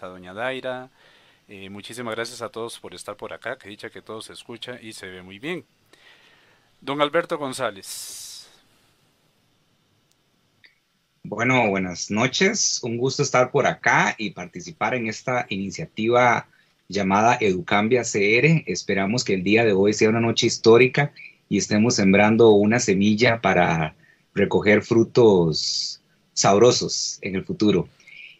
está doña Daira. Eh, muchísimas gracias a todos por estar por acá, que dicha que todo se escucha y se ve muy bien. Don Alberto González. Bueno, buenas noches. Un gusto estar por acá y participar en esta iniciativa llamada Educambia CR. Esperamos que el día de hoy sea una noche histórica y estemos sembrando una semilla para recoger frutos sabrosos en el futuro.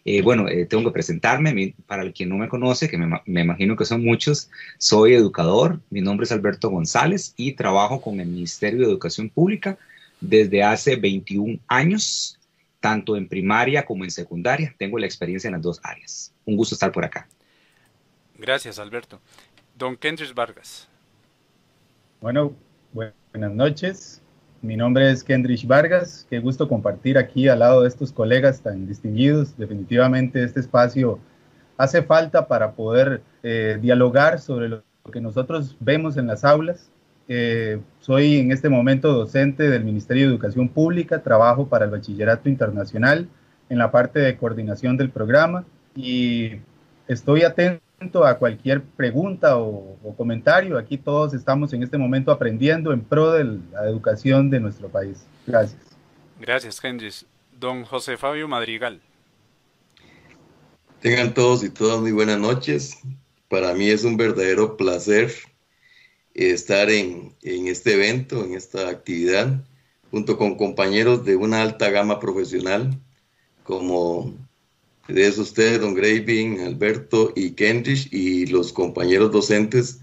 Eh, bueno, eh, tengo que presentarme, para el quien no me conoce, que me, me, imagino que son muchos, soy educador, mi nombre es Alberto González y trabajo con el Ministerio de Educación Pública desde hace 21 años, tanto en primaria como en secundaria. Tengo la experiencia en las dos áreas. Un gusto estar por acá. Gracias, Alberto. Don Kendrick Vargas. Bueno, buenas noches. Mi nombre es Kendrick Vargas. Qué gusto compartir aquí al lado de estos colegas tan distinguidos. Definitivamente este espacio hace falta para poder eh, dialogar sobre lo que nosotros vemos en las aulas. Eh, soy en este momento docente del Ministerio de Educación Pública, trabajo para el Bachillerato Internacional en la parte de coordinación del programa y estoy atento a cualquier pregunta o, comentario. Aquí todos estamos en este momento aprendiendo en pro de la educación de nuestro país. Gracias. Gracias, Hendris. Don José Fabio Madrigal. Tengan todos y todas muy buenas noches. Para mí es un verdadero placer estar en, en este evento, en esta actividad, junto con compañeros de una alta gama profesional como de eso ustedes, don Graving, Alberto y Kendrick y los compañeros docentes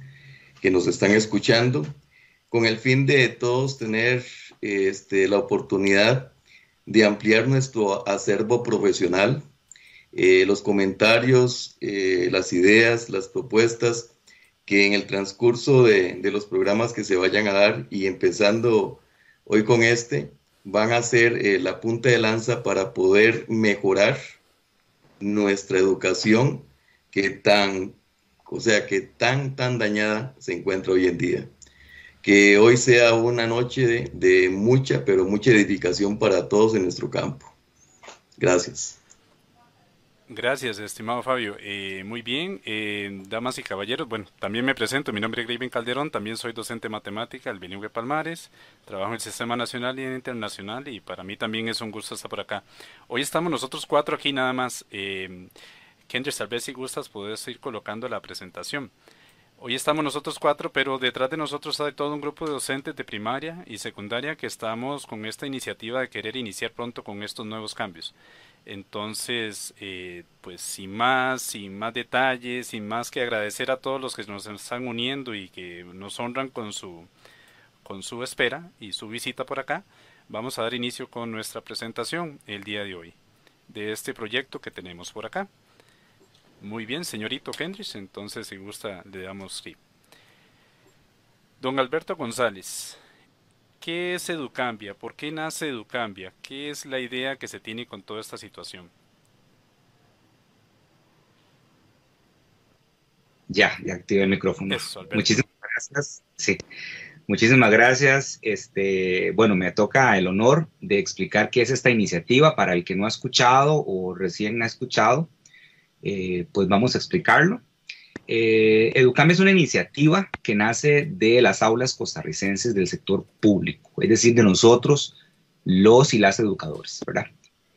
que nos están escuchando, con el fin de todos tener este, la oportunidad de ampliar nuestro acervo profesional, eh, los comentarios, eh, las ideas, las propuestas que en el transcurso de, de, los programas que se vayan a dar y empezando hoy con este, van a ser eh, la punta de lanza para poder mejorar nuestra educación que tan, o sea, que tan, tan dañada se encuentra hoy en día. Que hoy sea una noche de, mucha, pero mucha edificación para todos en nuestro campo. Gracias. Gracias, estimado Fabio. Eh, muy bien, eh, damas y caballeros. Bueno, también me presento. Mi nombre es Graven Calderón. También soy docente de matemática del Bilingüe Palmares. Trabajo en el Sistema Nacional y Internacional y para mí también es un gusto estar por acá. Hoy estamos nosotros cuatro aquí nada más. Eh, Kendra, tal vez si gustas puedes ir colocando la presentación. Hoy estamos nosotros cuatro, pero detrás de nosotros hay todo un grupo de docentes de primaria y secundaria que estamos con esta iniciativa de querer iniciar pronto con estos nuevos cambios. Entonces, eh, pues sin más, sin más detalles, sin más que agradecer a todos los que nos están uniendo y que nos honran con su, con su espera y su visita por acá, vamos a dar inicio con nuestra presentación el día de hoy de este proyecto que tenemos por acá. Muy bien, señorito Kendrick, entonces si gusta le damos sí. Don Alberto González, ¿Qué es Educambia? ¿Por qué nace Educambia? ¿Qué es la idea que se tiene con toda esta situación? Ya, ya activé el micrófono. Muchísimas gracias. Sí. Muchísimas gracias. Este, bueno, me toca el honor de explicar qué es esta iniciativa para el que no ha escuchado o recién ha escuchado. Eh, pues vamos a explicarlo. Eh, Educam es una iniciativa que nace de las aulas costarricenses del sector público, es decir, de nosotros, los y las educadores, ¿verdad?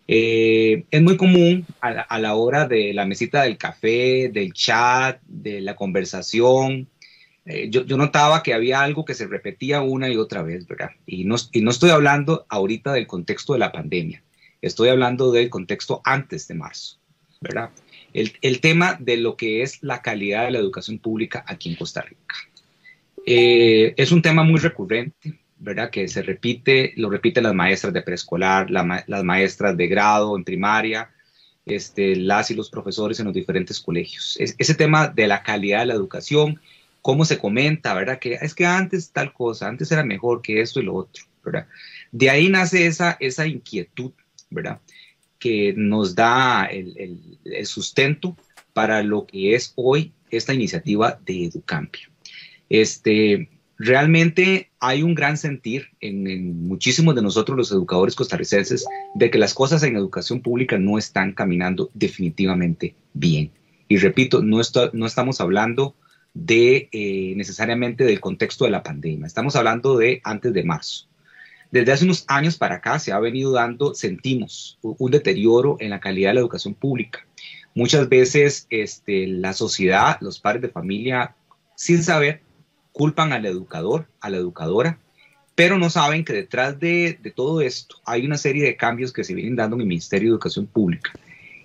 Eh, es muy común a la, hora de la mesita del café, del chat, de la conversación. Eh, yo, notaba que había algo que se repetía una y otra vez, ¿verdad? Y no, y no estoy hablando ahorita del contexto de la pandemia, estoy hablando del contexto antes de marzo, ¿verdad? El, tema de lo que es la calidad de la educación pública aquí en Costa Rica. Eh, es un tema muy recurrente, ¿verdad? Que se repite, lo repiten las maestras de preescolar, las maestras de grado en primaria, este, las y los profesores en los diferentes colegios. ese tema de la calidad de la educación, cómo se comenta, ¿verdad? Que es que antes tal cosa, antes era mejor que esto y lo otro, ¿verdad? De ahí nace esa, esa inquietud, ¿verdad? Que nos da el, sustento para lo que es hoy esta iniciativa de Educampia. Este, realmente hay un gran sentir en, muchísimos de nosotros los educadores costarricenses de que las cosas en educación pública no están caminando definitivamente bien. Y repito, no, no estamos hablando de eh, necesariamente del contexto de la pandemia, estamos hablando de antes de marzo. Desde hace unos años para acá se ha venido dando, sentimos un deterioro en la calidad de la educación pública. Muchas veces este, la sociedad, los padres de familia, sin saber, culpan al educador, a la educadora, pero no saben que detrás de, todo esto hay una serie de cambios que se vienen dando en el Ministerio de Educación Pública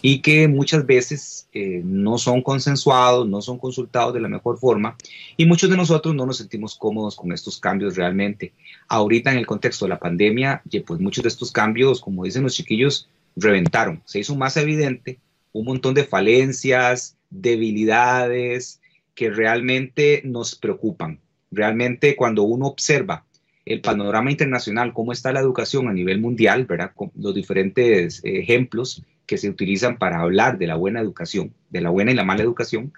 y que muchas veces eh, no son consensuados, no son consultados de la mejor forma y muchos de nosotros no nos sentimos cómodos con estos cambios realmente. Ahorita en el contexto de la pandemia, pues muchos de estos cambios, como dicen los chiquillos, reventaron, se hizo más evidente un montón de falencias, debilidades que realmente nos preocupan. Realmente cuando uno observa el panorama internacional, cómo está la educación a nivel mundial, ¿verdad? Con los diferentes ejemplos que se utilizan para hablar de la buena educación, de la buena y la mala educación,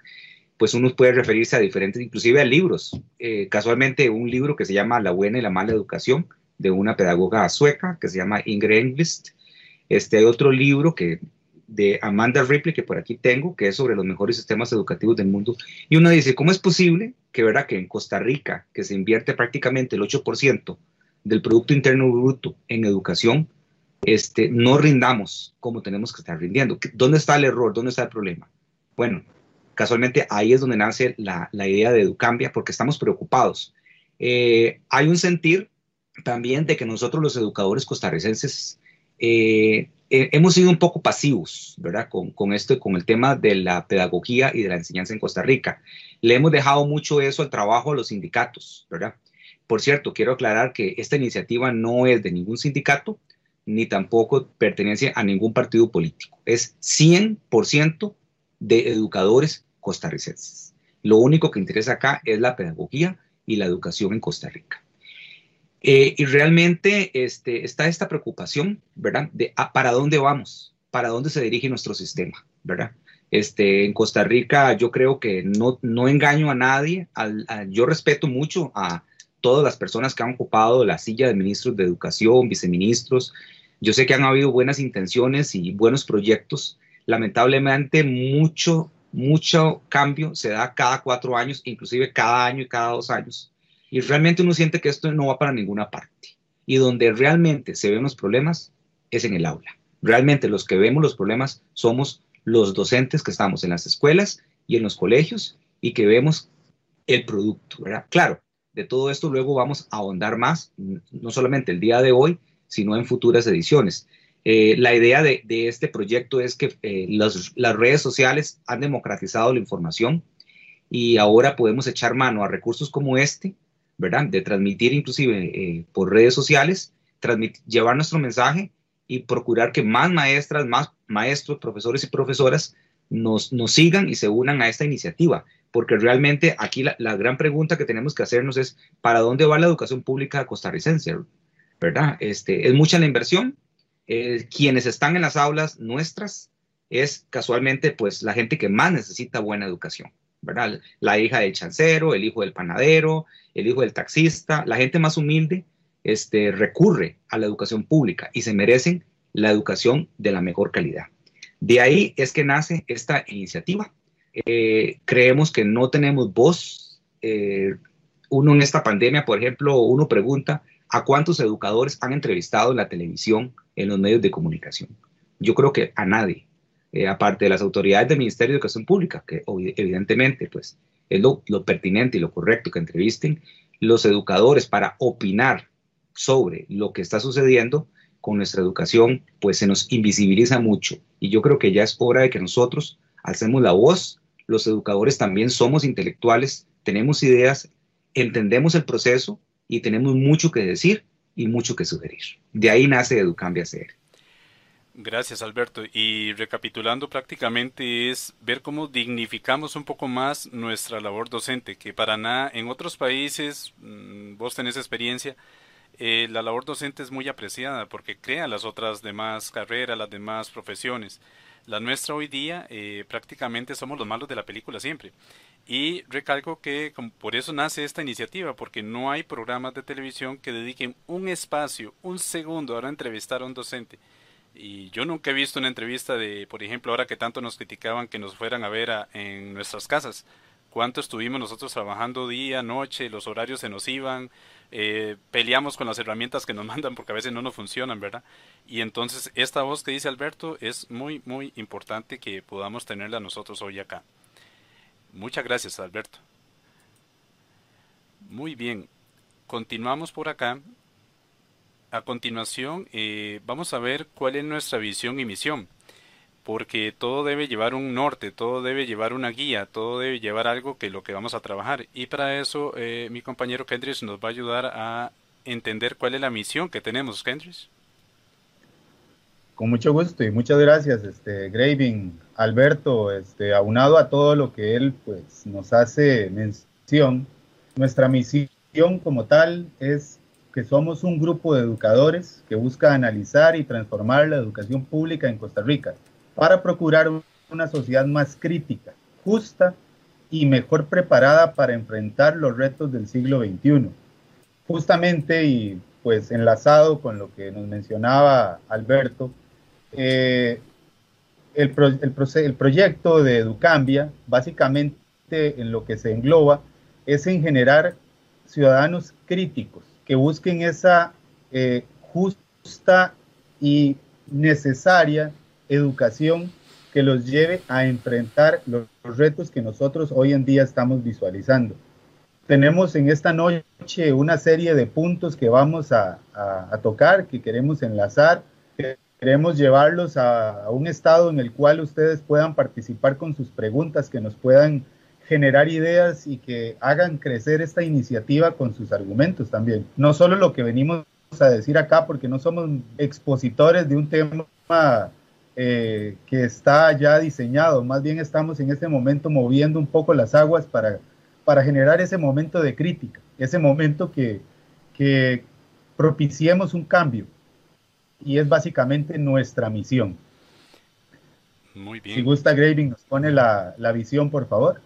pues uno puede referirse a diferentes, inclusive a libros. Eh, casualmente un libro que se llama La buena y la mala educación, de una pedagoga sueca que se llama Ingrid Englist. Este, otro libro que de Amanda Ripley, que por aquí tengo, que es sobre los mejores sistemas educativos del mundo. Y uno dice, ¿cómo es posible que, ¿verdad? que en Costa Rica, que se invierte prácticamente el 8% del Producto Interno Bruto en educación, este, no rindamos como tenemos que estar rindiendo? ¿Dónde está el error? ¿Dónde está el problema? Bueno, casualmente ahí es donde nace la, idea de Educambia, porque estamos preocupados. Eh, hay un sentir también de que nosotros los educadores costarricenses eh, eh, hemos sido un poco pasivos, ¿verdad? Con, con, esto, con el tema de la pedagogía y de la enseñanza en Costa Rica. Le hemos dejado mucho eso al trabajo a los sindicatos, ¿verdad? Por cierto, quiero aclarar que esta iniciativa no es de ningún sindicato, ni tampoco pertenece a ningún partido político. Es 100% de educadores costarricenses. Lo único que interesa acá es la pedagogía y la educación en Costa Rica. Eh, y realmente este, está esta preocupación, ¿verdad? De ah, para dónde vamos, para dónde se dirige nuestro sistema, ¿verdad? Este, en Costa Rica yo creo que no, no engaño a nadie, yo respeto mucho a todas las personas que han ocupado la silla de ministros de educación, viceministros, yo sé que han habido buenas intenciones y buenos proyectos, lamentablemente mucho, mucho cambio se da cada cuatro años, inclusive cada año y cada dos años y realmente uno siente que esto no va para ninguna parte. Y donde realmente se ven los problemas es en el aula. Realmente los que vemos los problemas somos los docentes que estamos en las escuelas y en los colegios y que vemos el producto. Claro, de todo esto luego vamos a ahondar más, no solamente el día de hoy, sino en futuras ediciones. Eh, la idea de, este proyecto es que eh, las redes sociales han democratizado la información y ahora podemos echar mano a recursos como este ¿verdad? De transmitir inclusive eh, por redes sociales, llevar nuestro mensaje y procurar que más maestras, más maestros, profesores y profesoras nos, nos sigan y se unan a esta iniciativa, porque realmente aquí la, gran pregunta que tenemos que hacernos es, ¿para dónde va la educación pública costarricense? ¿Verdad? Este, es mucha la inversión. Quienes están en las aulas nuestras es casualmente pues la gente que más necesita buena educación. ¿verdad? La hija del chancero, el hijo del panadero, el hijo del taxista, la gente más humilde este, recurre a la educación pública y se merecen la educación de la mejor calidad. De ahí es que nace esta iniciativa. Eh, creemos que no tenemos voz. Eh, uno en esta pandemia, por ejemplo, uno pregunta a cuántos educadores han entrevistado en la televisión, en los medios de comunicación. Yo creo que a nadie. Eh, aparte de las autoridades del Ministerio de Educación Pública, que evidentemente pues, es lo, pertinente y lo correcto que entrevisten los educadores para opinar sobre lo que está sucediendo con nuestra educación, pues se nos invisibiliza mucho. Y yo creo que ya es hora de que nosotros hacemos la voz. Los educadores también somos intelectuales, tenemos ideas, entendemos el proceso y tenemos mucho que decir y mucho que sugerir. De ahí nace Educambia CR. Gracias, Alberto. Y recapitulando prácticamente es ver cómo dignificamos un poco más nuestra labor docente, que para nada, en otros países, mm, vos tenés experiencia, eh, la labor docente es muy apreciada porque crea las otras demás carreras, las demás profesiones. La nuestra hoy día eh, prácticamente somos los malos de la película siempre. Y recalco que por eso nace esta iniciativa, porque no hay programas de televisión que dediquen un espacio, un segundo a entrevistar a un docente Y yo nunca he visto una entrevista de, por ejemplo, ahora que tanto nos criticaban que nos fueran a ver en nuestras casas. ¿Cuánto estuvimos nosotros trabajando día, noche, los horarios se nos iban, eh, peleamos con las herramientas que nos mandan porque a veces no nos funcionan, ¿verdad? Y entonces esta voz que dice Alberto es muy, muy importante que podamos tenerla nosotros hoy acá. Muchas gracias, Alberto. Muy bien, continuamos por acá. A continuación, eh, vamos a ver cuál es nuestra visión y misión porque todo debe llevar un norte, todo debe llevar una guía, todo debe llevar algo que lo que vamos a trabajar. Y para eso eh, mi compañero Kendrick nos va a ayudar a entender cuál es la misión que tenemos, Kendrick. Con mucho gusto y muchas gracias, este, Graving, Alberto, este, aunado a todo lo que él pues, nos hace mención, nuestra misión como tal es que somos un grupo de educadores que busca analizar y transformar la educación pública en Costa Rica para procurar una sociedad más crítica, justa y mejor preparada para enfrentar los retos del siglo XXI. Justamente y pues enlazado con lo que nos mencionaba Alberto, eh, el, el, proyecto de Educambia básicamente en lo que se engloba es en generar ciudadanos críticos que busquen esa eh, justa y necesaria educación que los lleve a enfrentar los, retos que nosotros hoy en día estamos visualizando. Tenemos en esta noche una serie de puntos que vamos a, tocar, que queremos enlazar, queremos llevarlos a, un estado en el cual ustedes puedan participar con sus preguntas, que nos puedan generar ideas y que hagan crecer esta iniciativa con sus argumentos también. No solo lo que venimos a decir acá, porque no somos expositores de un tema eh, que está ya diseñado. Más bien estamos en este momento moviendo un poco las aguas para, para generar ese momento de crítica, ese momento que propiciemos un cambio. Y es básicamente nuestra misión. Muy bien. Si gusta, Graving, nos pone la, la visión, por favor.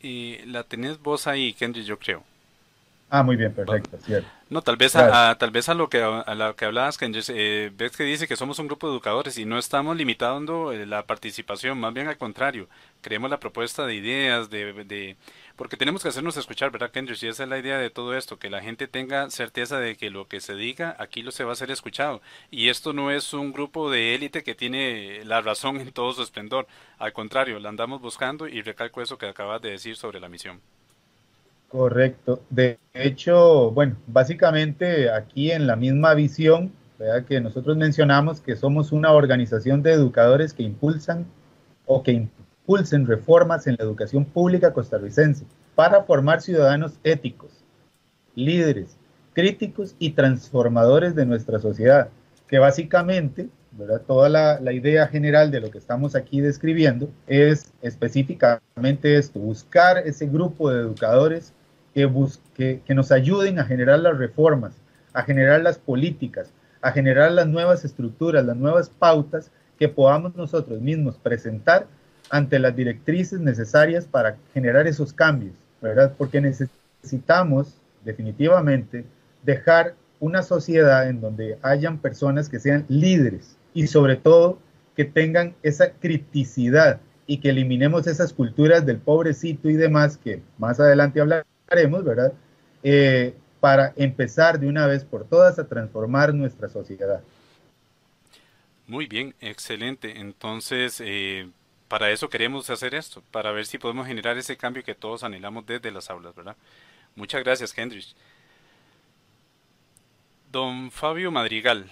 Y la tenés vos ahí, Kendrick, yo creo. Ah, muy bien, perfecto, cierto. No, tal vez a, tal vez a lo que a lo que hablabas, que eh, ves que dice que somos un grupo de educadores y no estamos limitando eh, la participación, más bien al contrario, creemos la propuesta de ideas, de, de porque tenemos que hacernos escuchar, ¿verdad, Kendrick? Y esa es la idea de todo esto, que la gente tenga certeza de que lo que se diga aquí lo se va a ser escuchado. Y esto no es un grupo de élite que tiene la razón en todo su esplendor, al contrario, la andamos buscando y recalco eso que acabas de decir sobre la misión. Correcto. De hecho, bueno, básicamente aquí en la misma visión que nosotros mencionamos que somos una organización de educadores que impulsan o que impulsen reformas en la educación pública costarricense para formar ciudadanos éticos, líderes, críticos y transformadores de nuestra sociedad, que básicamente, toda la, la idea general de lo que estamos aquí describiendo es específicamente esto, buscar ese grupo de educadores que, que nos ayuden a generar las reformas, a generar las políticas, a generar las nuevas estructuras, las nuevas pautas que podamos nosotros mismos presentar ante las directrices necesarias para generar esos cambios, ¿verdad? Porque necesitamos definitivamente dejar una sociedad en donde hayan personas que sean líderes y sobre todo que tengan esa criticidad y que eliminemos esas culturas del pobrecito y demás que más adelante hablaremos ¿verdad? Eh, para empezar de una vez por todas a transformar nuestra sociedad. Muy bien, excelente. Entonces, eh, para eso queremos hacer esto, para ver si podemos generar ese cambio que todos anhelamos desde las aulas, ¿verdad? Muchas gracias, Hendrich. Don Fabio Madrigal,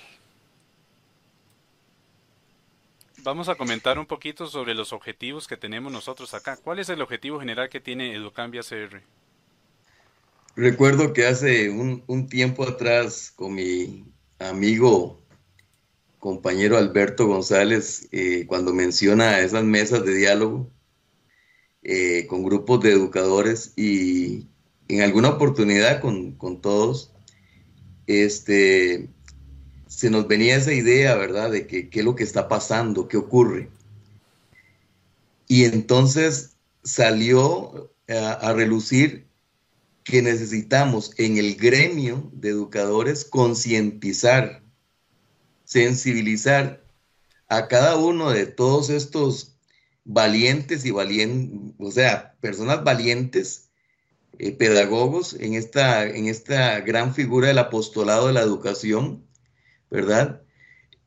vamos a comentar un poquito sobre los objetivos que tenemos nosotros acá. ¿Cuál es el objetivo general que tiene Educambia CR? Recuerdo que hace un, tiempo atrás con mi amigo, compañero Alberto González, eh, cuando menciona esas mesas de diálogo eh, con grupos de educadores y en alguna oportunidad con, todos, este, se nos venía esa idea, ¿verdad?, de qué es lo que está pasando, qué ocurre. Y entonces salió a relucir que necesitamos en el gremio de educadores concientizar sensibilizar a cada uno de todos estos valientes y valientes, o sea, personas valientes, eh, pedagogos en esta, en esta gran figura del apostolado de la educación, ¿verdad?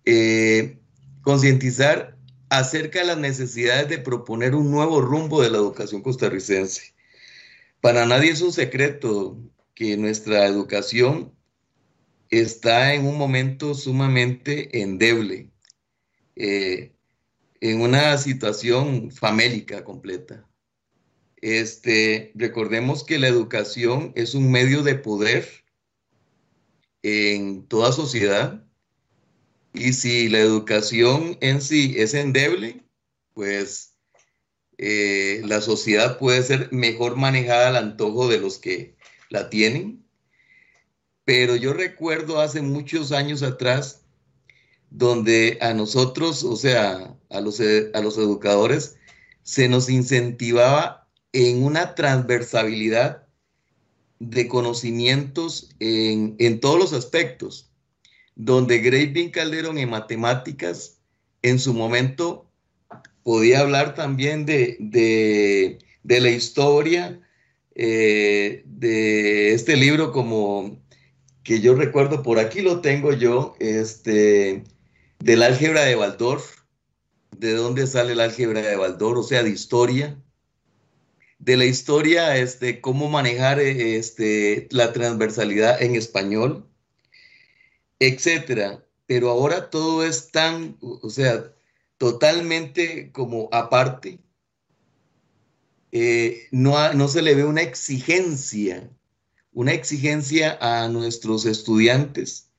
Eh, concientizar acerca de las necesidades de proponer un nuevo rumbo de la educación costarricense. Para nadie es un secreto que nuestra educación está en un momento sumamente endeble, eh, en una situación famélica completa. Este, recordemos que la educación es un medio de poder en toda sociedad y si la educación en sí es endeble, pues eh, la sociedad puede ser mejor manejada al antojo de los que la tienen. Pero yo recuerdo hace muchos años atrás donde a nosotros, o sea, a los, a los educadores, se nos incentivaba en una transversalidad de conocimientos en, en todos los aspectos, donde Graving Calderón en matemáticas en su momento podía hablar también de, la historia eh, de este libro como que yo recuerdo, por aquí lo tengo yo, este, del álgebra de Waldorf, de dónde sale el álgebra de Waldorf, o sea, de historia, de la historia, este, cómo manejar este, la transversalidad en español, etcétera. Pero ahora todo es tan, o sea, totalmente como aparte, eh, no, no se le ve una exigencia, una exigencia a nuestros estudiantes.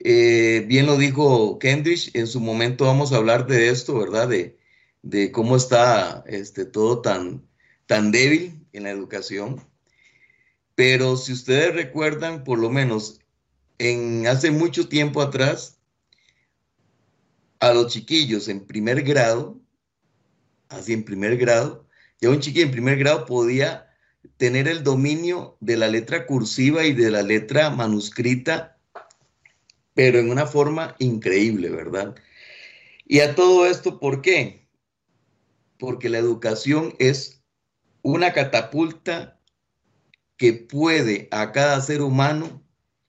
Eh, bien lo dijo Kendrick, en su momento vamos a hablar de esto, ¿verdad? De, de cómo está este, todo tan, tan débil en la educación. Pero si ustedes recuerdan, por lo menos en hace mucho tiempo atrás, a los chiquillos en primer grado, así en primer grado, ya un chiquillo en primer grado podía tener el dominio de la letra cursiva y de la letra manuscrita, pero en una forma increíble, ¿verdad? Y a todo esto, ¿por qué? Porque la educación es una catapulta que puede a cada ser humano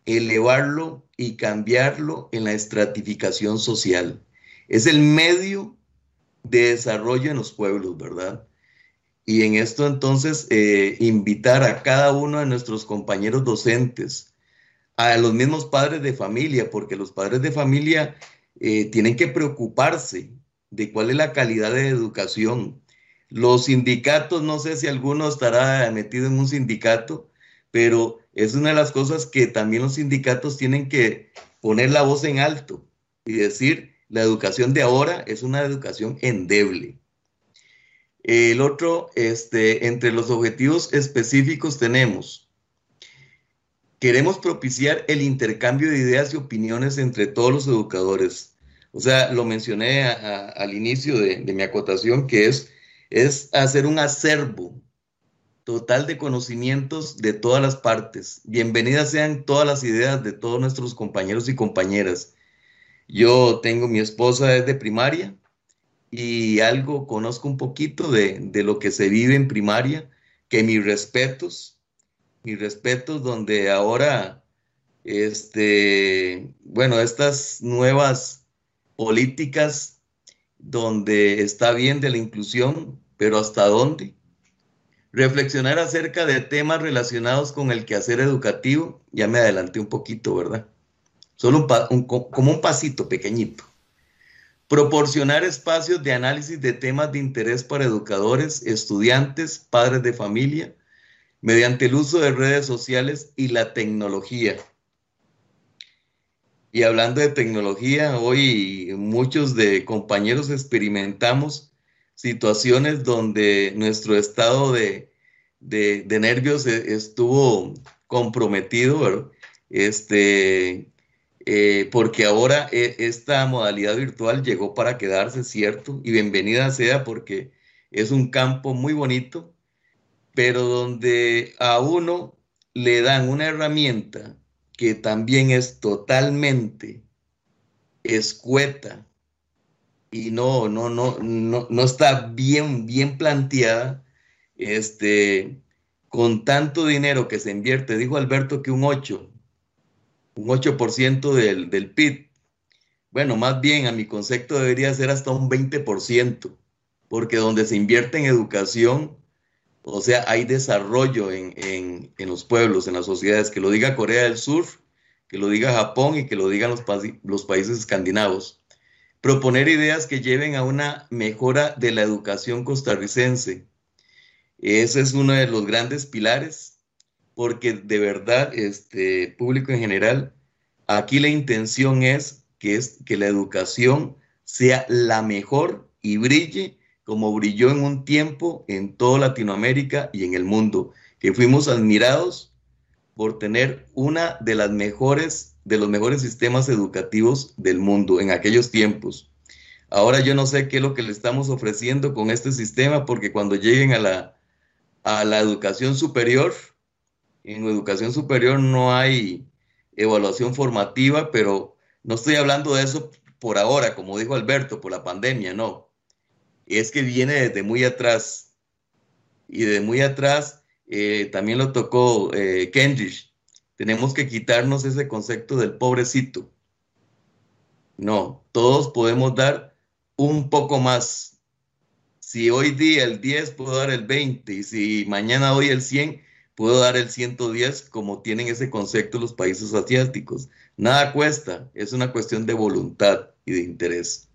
elevarlo y cambiarlo en la estratificación social es el medio de desarrollo en los pueblos, ¿verdad? Y en esto entonces eh, invitar a cada uno de nuestros compañeros docentes, a los mismos padres de familia, porque los padres de familia eh, tienen que preocuparse de cuál es la calidad de educación. Los sindicatos, no sé si alguno estará metido en un sindicato, pero es una de las cosas que también los sindicatos tienen que poner la voz en alto y decir, la educación de ahora es una educación endeble. El otro, este, entre los objetivos específicos tenemos, queremos propiciar el intercambio de ideas y opiniones entre todos los educadores. O sea, lo mencioné al inicio de, mi acotación, que es, es hacer un acervo total de conocimientos de todas las partes. Bienvenidas sean todas las ideas de todos nuestros compañeros y compañeras yo tengo mi esposa desde primaria y algo conozco un poquito de, lo que se vive en primaria, que mis respetos, mis respetos donde ahora, este, bueno, estas nuevas políticas donde está bien de la inclusión, pero ¿hasta dónde? Reflexionar acerca de temas relacionados con el quehacer educativo, ya me adelanté un poquito, ¿verdad? Solo como un pasito pequeñito. Proporcionar espacios de análisis de temas de interés para educadores, estudiantes, padres de familia, mediante el uso de redes sociales y la tecnología. Y hablando de tecnología, hoy muchos de compañeros experimentamos situaciones donde nuestro estado de, nervios e, estuvo comprometido, Este, eh, porque ahora eh, esta modalidad virtual llegó para quedarse, ¿cierto? Y bienvenida sea porque es un campo muy bonito, pero donde a uno le dan una herramienta que también es totalmente escueta y no, no, no, no, está bien, bien planteada, este, con tanto dinero que se invierte, dijo Alberto que un 8, un 8% del, del PIB. Bueno, más bien a mi concepto debería ser hasta un 20%, porque donde se invierte en educación, o sea, hay desarrollo en, los pueblos, en las sociedades, que lo diga Corea del Sur, que lo diga Japón y que lo digan los, los países escandinavos. Proponer ideas que lleven a una mejora de la educación costarricense. Ese es uno de los grandes pilares, porque de verdad, este público en general, aquí la intención es que, es que la educación sea la mejor y brille como brilló en un tiempo en toda Latinoamérica y en el mundo, que fuimos admirados por tener una de las mejores, de los mejores sistemas educativos del mundo en aquellos tiempos. Ahora yo no sé qué es lo que le estamos ofreciendo con este sistema, porque cuando lleguen a la, a la educación superior, en educación superior no hay evaluación formativa, pero no estoy hablando de eso por ahora, como dijo Alberto, por la pandemia, no es que viene desde muy atrás. Y de muy atrás eh, también lo tocó eh, Kendrick. Tenemos que quitarnos ese concepto del pobrecito. No, todos podemos dar un poco más. Si hoy día el 10, puedo dar el 20. Y si mañana doy el 100, puedo dar el 110, como tienen ese concepto los países asiáticos. Nada cuesta, es una cuestión de voluntad y de interés.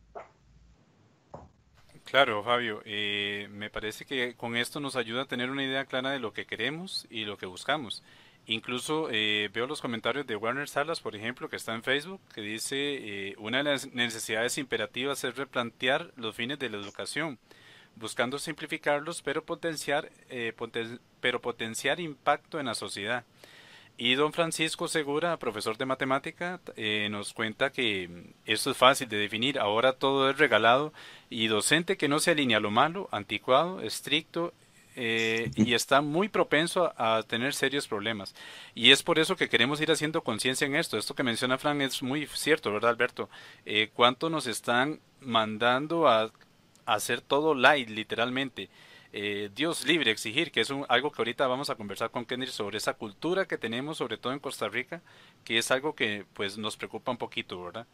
Claro, Fabio, eh, me parece que con esto nos ayuda a tener una idea clara de lo que queremos y lo que buscamos. Incluso eh, veo los comentarios de Werner Salas, por ejemplo, que está en Facebook, que dice, eh, una de las necesidades imperativas es replantear los fines de la educación, buscando simplificarlos, pero potenciar, pero potenciar impacto en la sociedad. Y don Francisco Segura, profesor de matemática, eh, nos cuenta que esto es fácil de definir. Ahora todo es regalado y docente que no se alinea a lo malo, anticuado, estricto eh, y está muy propenso a, tener serios problemas. Y es por eso que queremos ir haciendo conciencia en esto. Esto que menciona Fran es muy cierto, ¿verdad, Alberto? Eh, ¿Cuánto nos están mandando a hacer todo light, literalmente? Eh, Dios libre exigir, que es algo que ahorita vamos a conversar con Kendrick sobre esa cultura que tenemos, sobre todo en Costa Rica, que es algo que pues nos preocupa un poquito, ¿verdad?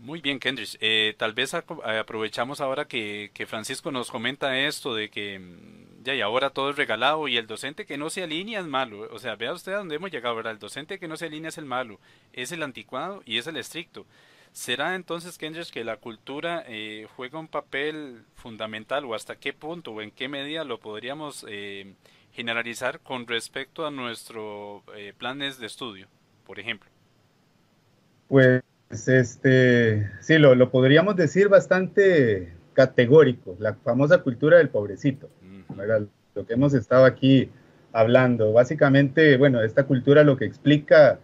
Muy bien, Kendrick. Eh, tal vez aprovechamos ahora que, Francisco nos comenta esto de que mm, ya y ahora todo es regalado y el docente que no se alinea es malo. O sea, vea usted a dónde hemos llegado, ¿verdad? El docente que no se alinea es el malo, es el anticuado y es el estricto. ¿Será entonces, Kendrick, que la cultura eh, juega un papel fundamental o hasta qué punto o en qué medida lo podríamos eh, generalizar con respecto a nuestros eh, planes de estudio, por ejemplo? Pues este, sí, lo, lo, podríamos decir bastante categórico, la famosa cultura del pobrecito, lo que hemos estado aquí hablando. Básicamente, bueno, esta cultura lo que explica,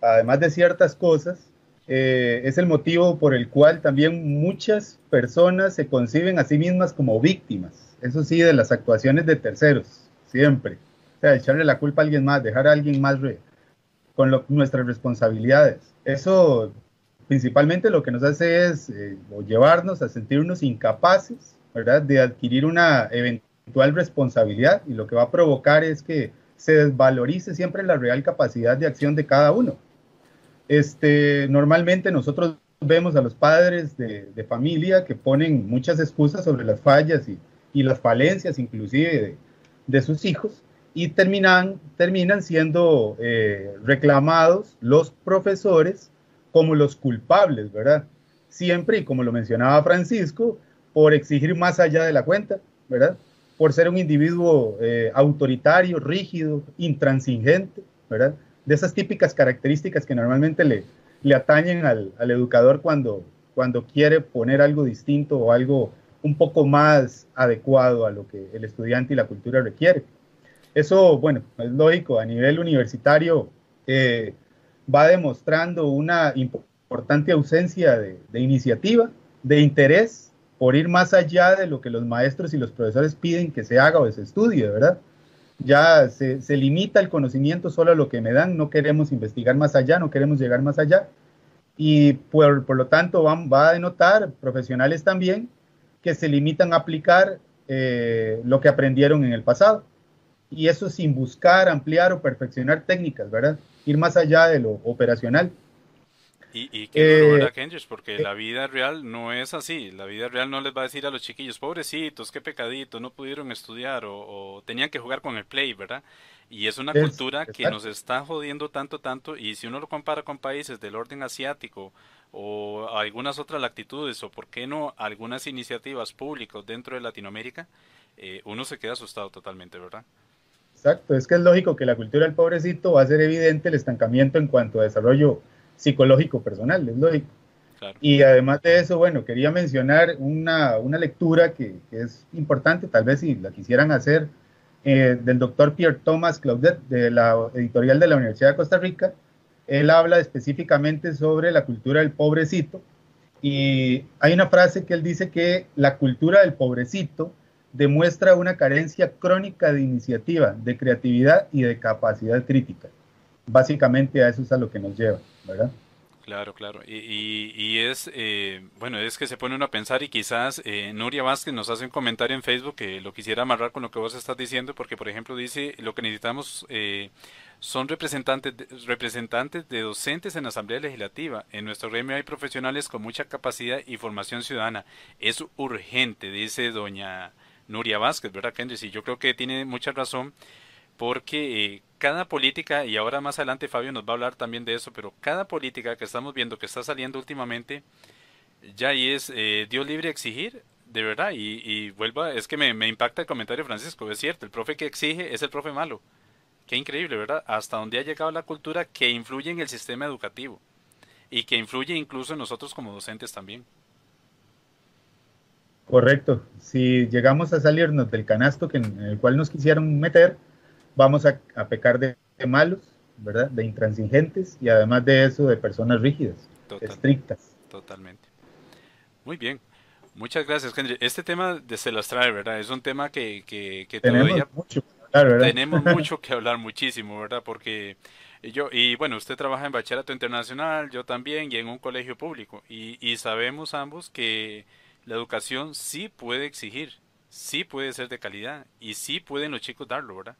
además de ciertas cosas, eh, es el motivo por el cual también muchas personas se conciben a sí mismas como víctimas, eso sí, de las actuaciones de terceros, siempre. O sea, echarle la culpa a alguien más, dejar a alguien más con nuestras responsabilidades. Eso principalmente lo que nos hace es eh, llevarnos a sentirnos incapaces, ¿verdad?, de adquirir una eventual responsabilidad y lo que va a provocar es que se desvalorice siempre la real capacidad de acción de cada uno. Este, normalmente nosotros vemos a los padres de, familia que ponen muchas excusas sobre las fallas y, las falencias inclusive de, sus hijos y terminan, terminan siendo eh, reclamados los profesores como los culpables, ¿verdad? Siempre, y como lo mencionaba Francisco, por exigir más allá de la cuenta, ¿verdad? Por ser un individuo eh, autoritario, rígido, intransigente, ¿verdad? De esas típicas características que normalmente le, le atañen al, educador cuando, cuando quiere poner algo distinto o algo un poco más adecuado a lo que el estudiante y la cultura requiere. Eso, bueno, es lógico, a nivel universitario eh, va demostrando una importante ausencia de, de, iniciativa, de interés por ir más allá de lo que los maestros y los profesores piden que se haga o se estudie, ¿verdad? Ya se, limita el conocimiento solo a lo que me dan, no queremos investigar más allá, no queremos llegar más allá. y por, por lo tanto va, va, a denotar profesionales también que se limitan a aplicar eh, lo que aprendieron en el pasado. Y eso sin buscar ampliar o perfeccionar técnicas, ¿verdad? Ir más allá de lo operacional. Y, y qué eh, porque la vida real no es así. La vida real no les va a decir a los chiquillos, pobrecitos, qué pecadito, no pudieron estudiar o, tenían que jugar con el play, ¿verdad? Y es una cultura que nos está jodiendo tanto, tanto. Y si uno lo compara con países del orden asiático o algunas otras latitudes, o por qué no algunas iniciativas públicas dentro de Latinoamérica, eh, uno se queda asustado totalmente, ¿verdad? Exacto, es que es lógico que la cultura del pobrecito va a ser evidente el estancamiento en cuanto a desarrollo psicológico personal, es lógico. Y además de eso, bueno, quería mencionar una, una lectura que, que, es importante, tal vez si la quisieran hacer, eh, del doctor Pierre Thomas Claudet, de la editorial de la Universidad de Costa Rica. Él habla específicamente sobre la cultura del pobrecito y hay una frase que él dice que la cultura del pobrecito demuestra una carencia crónica de iniciativa, de creatividad y de capacidad crítica. Básicamente a eso es a lo que nos lleva, ¿verdad? Claro, claro. Y, y, es, eh, bueno, es que se pone uno a pensar y quizás eh, Nuria Vázquez nos hace un comentario en Facebook que lo quisiera amarrar con lo que vos estás diciendo, porque por ejemplo dice, lo que necesitamos eh, son representantes de, representantes de docentes en la Asamblea Legislativa. En nuestro gremio hay profesionales con mucha capacidad y formación ciudadana. Es urgente, dice doña Nuria Vázquez, ¿verdad, Kendrick? Y yo creo que tiene mucha razón porque cada política, y ahora más adelante Fabio nos va a hablar también de eso, pero cada política que estamos viendo que está saliendo últimamente, ya ahí es eh, Dios libre exigir, de verdad, y, y vuelva, es que me, me, impacta el comentario de Francisco, es cierto, el profe que exige es el profe malo. Qué increíble, ¿verdad? Hasta donde ha llegado la cultura que influye en el sistema educativo y que influye incluso en nosotros como docentes también. Correcto. Si llegamos a salirnos del canasto que, en el cual nos quisieron meter, vamos a, pecar de, malos, ¿verdad? De intransigentes y además de eso de personas rígidas, estrictas. Totalmente. Muy bien. Muchas gracias, Henry. Este tema de se las trae, ¿verdad? Es un tema que, que, tenemos mucho que hablar. Tenemos mucho que hablar, muchísimo, ¿verdad? Porque yo, y bueno, usted trabaja en bachillerato internacional, yo también, y en un colegio público. Y, y sabemos ambos que la educación sí puede exigir, sí puede ser de calidad, y sí pueden los chicos darlo, ¿verdad?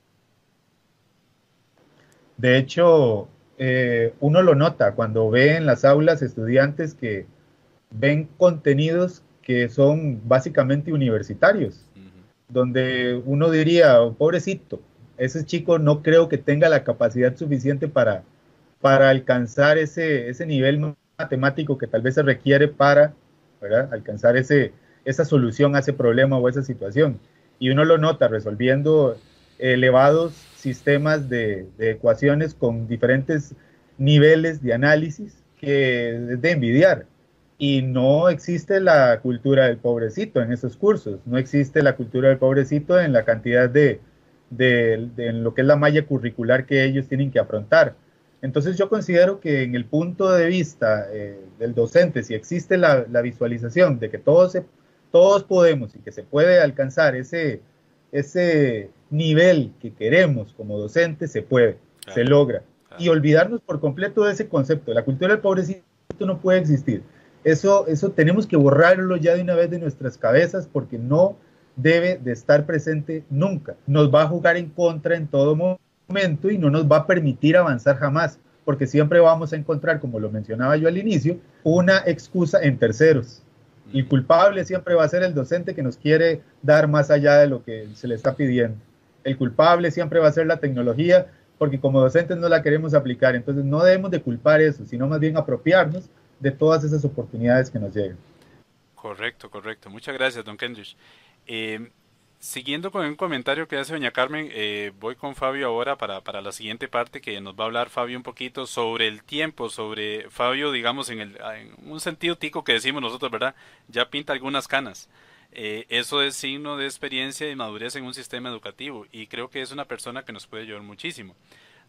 De hecho, eh, uno lo nota cuando ve en las aulas estudiantes que ven contenidos que son básicamente universitarios, donde uno diría, oh, pobrecito, ese chico no creo que tenga la capacidad suficiente para, para alcanzar ese, ese nivel matemático que tal vez se requiere para alcanzar ese, esa solución a ese problema o esa situación. Y uno lo nota resolviendo elevados sistemas de, ecuaciones con diferentes niveles de análisis que es de envidiar. Y no existe la cultura del pobrecito en esos cursos, no existe la cultura del pobrecito en la cantidad de, de, en lo que es la malla curricular que ellos tienen que afrontar. Entonces yo considero que en el punto de vista eh, del docente, si existe la, la, visualización de que todos, se, todos podemos y que se puede alcanzar ese, ese nivel que queremos como docentes, se puede, se logra. Y olvidarnos por completo de ese concepto. La cultura del pobrecito no puede existir. Eso, eso tenemos que borrarlo ya de una vez de nuestras cabezas porque no debe de estar presente nunca. Nos va a jugar en contra en todo momento y no nos va a permitir avanzar jamás, porque siempre vamos a encontrar, como lo mencionaba yo al inicio, una excusa en terceros. El culpable siempre va a ser el docente que nos quiere dar más allá de lo que se le está pidiendo. El culpable siempre va a ser la tecnología porque como docentes no la queremos aplicar. Entonces no debemos de culpar eso, sino más bien apropiarnos de todas esas oportunidades que nos llegan. Correcto, correcto. Muchas gracias, don Kendrick. Eh, siguiendo con un comentario que hace doña Carmen, eh, voy con Fabio ahora para, para, la siguiente parte que nos va a hablar Fabio un poquito sobre el tiempo, sobre Fabio, digamos, en, el, un sentido tico que decimos nosotros, ¿verdad? Ya pinta algunas canas. Eh, eso es signo de experiencia y madurez en un sistema educativo y creo que es una persona que nos puede ayudar muchísimo.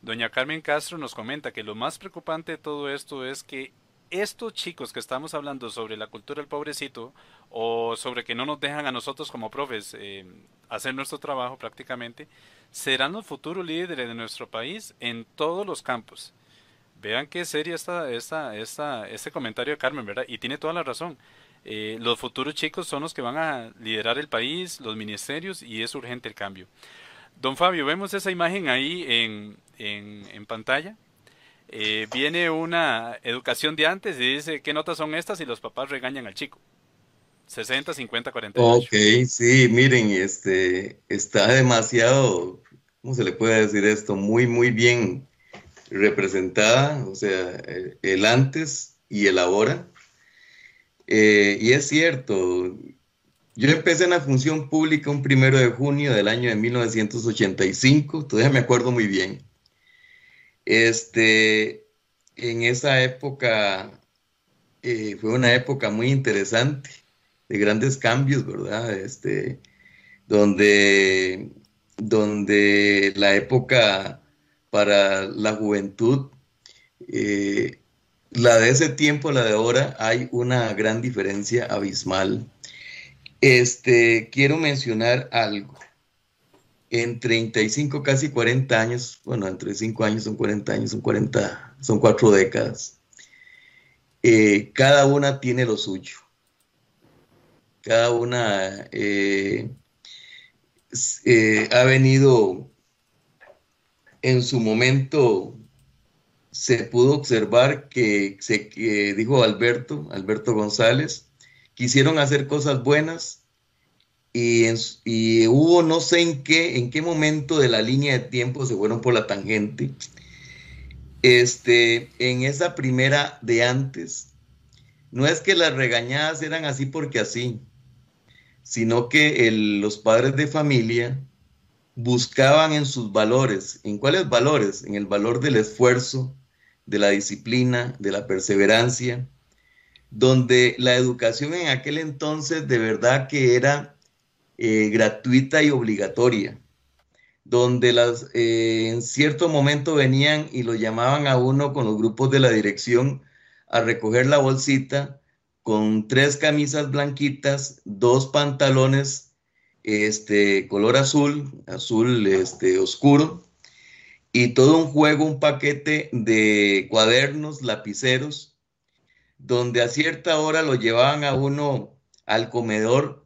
Doña Carmen Castro nos comenta que lo más preocupante de todo esto es que estos chicos que estamos hablando sobre la cultura del pobrecito o sobre que no nos dejan a nosotros como profes eh, hacer nuestro trabajo prácticamente, serán los futuros líderes de nuestro país en todos los campos. Vean qué seria está esta, esta, este comentario de Carmen, ¿verdad? Y tiene toda la razón. Eh, los futuros chicos son los que van a liderar el país, los ministerios, y es urgente el cambio. Don Fabio, vemos esa imagen ahí en, en, pantalla. Eh, viene una educación de antes y dice qué notas son estas y los papás regañan al chico. 60, 50, 48. Ok, sí, miren, este, está demasiado, ¿cómo se le puede decir esto? Muy, muy bien representada, o sea, el antes y el ahora. Eh, y es cierto, yo empecé en la función pública un primero de junio del año de 1985, todavía me acuerdo muy bien. Este, en esa época eh, fue una época muy interesante, de grandes cambios, ¿verdad? Este, donde, donde la época para la juventud, eh, la de ese tiempo, la de ahora, hay una gran diferencia abismal. Este, quiero mencionar algo. En 35, casi 40 años, bueno, entre 5 años son 40 años, son 40, son 4 décadas. Eh, cada una tiene lo suyo. Cada una eh, ha venido en su momento se pudo observar que, se, dijo Alberto, Alberto González, quisieron hacer cosas buenas y, y, hubo no sé en qué, en qué momento de la línea de tiempo se fueron por la tangente. Este, en esa primera de antes, no es que las regañadas eran así porque así, sino que los padres de familia buscaban en sus valores. ¿En cuáles valores? En el valor del esfuerzo, de la disciplina, de la perseverancia, donde la educación en aquel entonces de verdad que era eh, gratuita y obligatoria, donde las, eh, en cierto momento venían y lo llamaban a uno con los grupos de la dirección a recoger la bolsita con tres camisas blanquitas, dos pantalones este, color azul, azul este, oscuro, y todo un juego, un paquete de cuadernos, lapiceros, donde a cierta hora lo llevaban a uno al comedor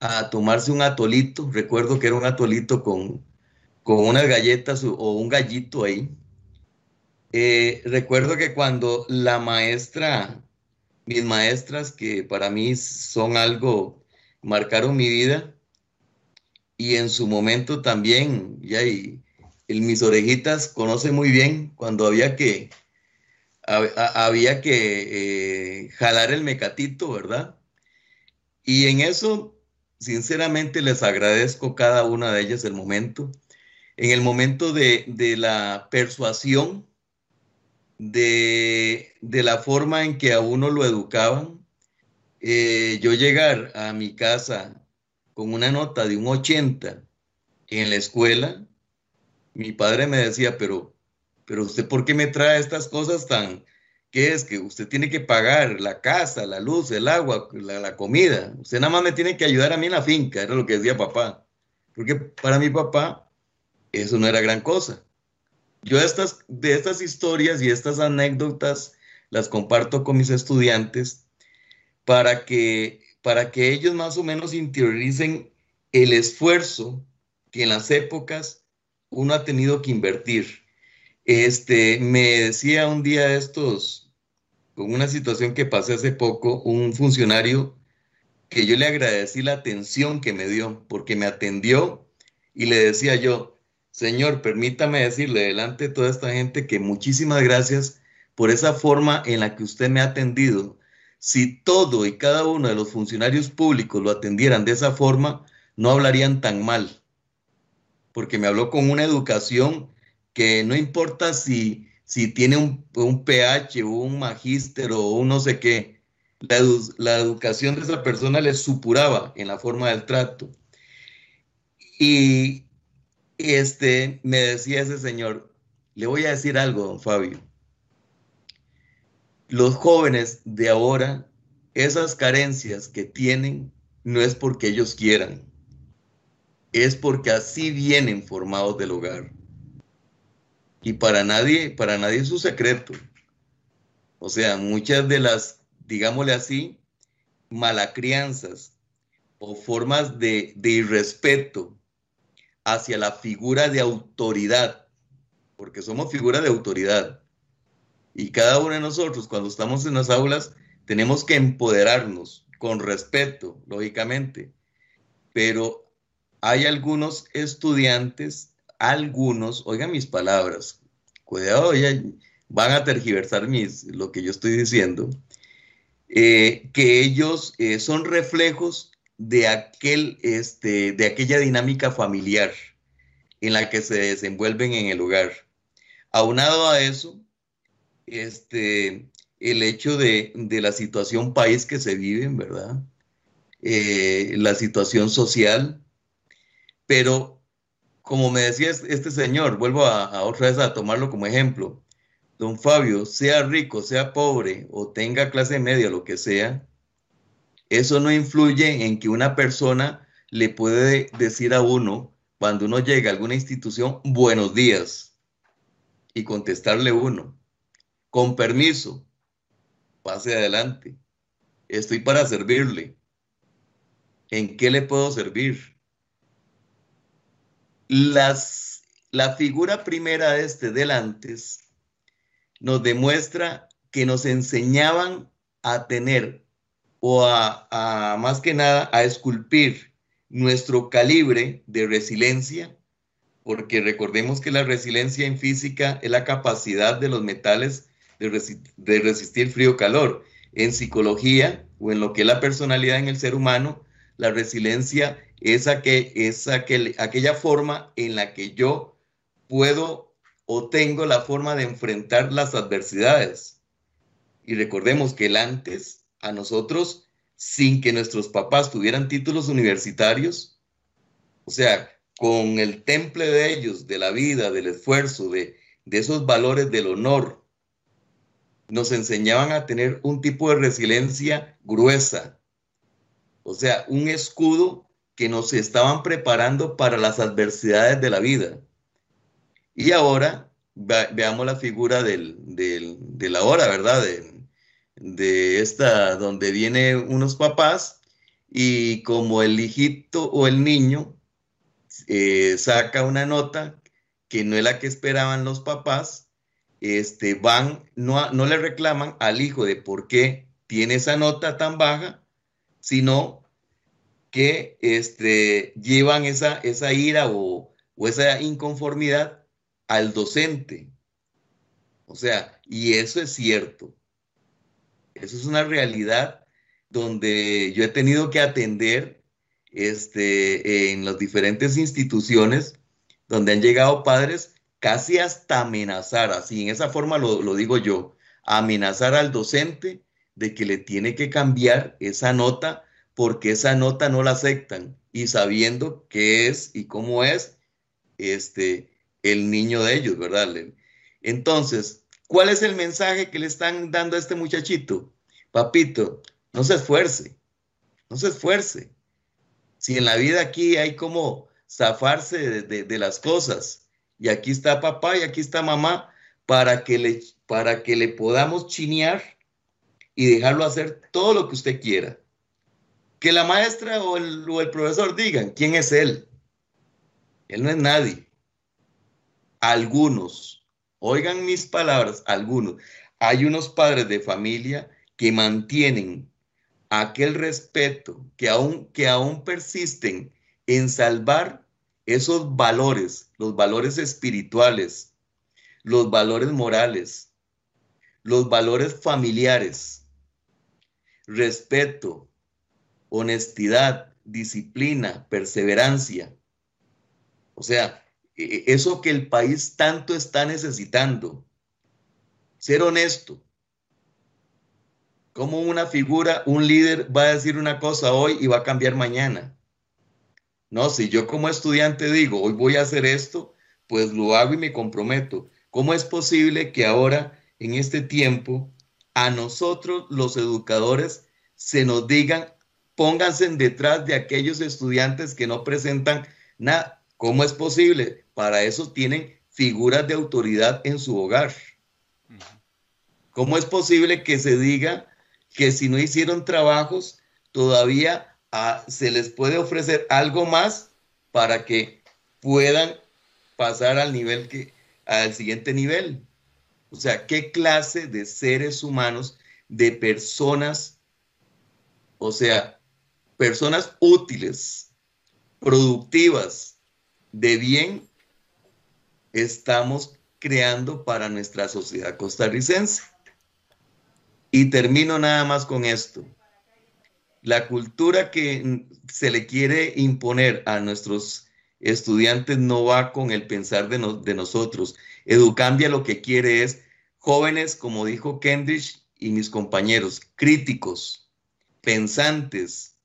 a tomarse un atolito, recuerdo que era un atolito con, con unas galletas o un gallito ahí. Eh, recuerdo que cuando la maestra, mis maestras, que para mí son algo, marcaron mi vida, y en su momento también, ya y el mis orejitas conoce muy bien cuando había que había que eh, jalar el mecatito, ¿verdad? Y en eso, sinceramente, les agradezco cada una de ellas el momento. En el momento de, la persuasión, de, la forma en que a uno lo educaban, eh, yo llegar a mi casa con una nota de un 80 en la escuela, mi padre me decía, pero, pero usted, ¿por qué me trae estas cosas tan, qué es? Que usted tiene que pagar la casa, la luz, el agua, la, comida. Usted nada más me tiene que ayudar a mí en la finca, era lo que decía papá. Porque para mi papá eso no era gran cosa. Yo estas, de estas historias y estas anécdotas las comparto con mis estudiantes para que para que ellos más o menos interioricen el esfuerzo que en las épocas uno ha tenido que invertir. Este, me decía un día estos, con una situación que pasé hace poco, un funcionario que yo le agradecí la atención que me dio, porque me atendió y le decía yo, Señor, permítame decirle delante de toda esta gente que muchísimas gracias por esa forma en la que usted me ha atendido si todo y cada uno de los funcionarios públicos lo atendieran de esa forma, no hablarían tan mal. Porque me habló con una educación que no importa si, si tiene un, PH o un magíster o un no sé qué, la, la educación de esa persona le supuraba en la forma del trato. Y este, me decía ese señor, le voy a decir algo, don Fabio los jóvenes de ahora, esas carencias que tienen, no es porque ellos quieran, es porque así vienen formados del hogar. Y para nadie, para nadie es un secreto. O sea, muchas de las, digámosle así, malacrianzas o formas de, de irrespeto hacia la figura de autoridad, porque somos figuras de autoridad. Y cada uno de nosotros, cuando estamos en las aulas, tenemos que empoderarnos con respeto, lógicamente. Pero hay algunos estudiantes, algunos, oigan mis palabras, cuidado, van a tergiversar mis, lo que yo estoy diciendo, eh, que ellos eh, son reflejos de, aquel, este, de aquella dinámica familiar en la que se desenvuelven en el hogar. Aunado a eso, este, el hecho de, la situación país que se vive, ¿verdad? Eh, la situación social, pero como me decía este señor, vuelvo a, a, otra vez a tomarlo como ejemplo, don Fabio, sea rico, sea pobre o tenga clase media, lo que sea, eso no influye en que una persona le puede decir a uno, cuando uno llega a alguna institución, buenos días, y contestarle uno, con permiso, pase adelante, estoy para servirle. ¿En qué le puedo servir? Las, la figura primera de este delantes nos demuestra que nos enseñaban a tener o a, más que nada a esculpir nuestro calibre de resiliencia, porque recordemos que la resiliencia en física es la capacidad de los metales de, resistir frío-calor. En psicología o en lo que es la personalidad en el ser humano, la resiliencia es, es aquella forma en la que yo puedo o tengo la forma de enfrentar las adversidades. Y recordemos que el antes a nosotros sin que nuestros papás tuvieran títulos universitarios, o sea, con el temple de ellos, de la vida, del esfuerzo, de, de esos valores del honor, nos enseñaban a tener un tipo de resiliencia gruesa, o sea, un escudo que nos estaban preparando para las adversidades de la vida. Y ahora veamos la figura del, del, de la hora, ¿verdad? de esta, donde viene unos papás y como el hijito o el niño eh, saca una nota que no es la que esperaban los papás, este, van, no, no le reclaman al hijo de por qué tiene esa nota tan baja, sino que este, llevan esa, ira o, esa inconformidad al docente. O sea, y eso es cierto. Eso es una realidad donde yo he tenido que atender este, en las diferentes instituciones donde han llegado padres casi hasta amenazar, así en esa forma lo digo yo, amenazar al docente de que le tiene que cambiar esa nota porque esa nota no la aceptan y sabiendo qué es y cómo es este, el niño de ellos, ¿verdad? Entonces, ¿Cuál es el mensaje que le están dando a este muchachito? Papito, no se esfuerce, no se esfuerce. Si en la vida aquí hay como zafarse de, las cosas, y aquí está papá y aquí está mamá, para que le, para que le podamos chinear y dejarlo hacer todo lo que usted quiera. Que la maestra o el, o el profesor digan quién es él. Él no es nadie. Algunos Oigan mis palabras, algunos. Hay unos padres de familia que mantienen aquel respeto, que aún, que aún persisten en salvar esos valores, los valores espirituales, los valores morales, los valores familiares, respeto, honestidad, disciplina, perseverancia. O sea, e-, eso que el país tanto está necesitando. Ser honesto. Como una figura, un líder va a decir una cosa hoy y va a cambiar mañana. No, si yo como estudiante digo, hoy voy a hacer esto, pues lo hago y me comprometo. ¿Cómo es posible que ahora, en este tiempo, a nosotros los educadores se nos digan, pónganse detrás de aquellos estudiantes que no presentan nada? ¿Cómo es posible? Para eso tienen figuras de autoridad en su hogar. ¿Cómo es posible que se diga que si no hicieron trabajos, todavía ah, se les puede ofrecer algo más para que puedan pasar al nivel que, al siguiente nivel? O sea, ¿qué clase de seres humanos, de personas, o sea, personas útiles, productivas, de bien, estamos creando para nuestra sociedad costarricense? Y termino nada más con esto. La cultura que se le quiere imponer a nuestros estudiantes no va con el pensar de, nosotros. Educambia lo que quiere es jóvenes, como dijo Kendrick y mis compañeros, críticos, pensantes,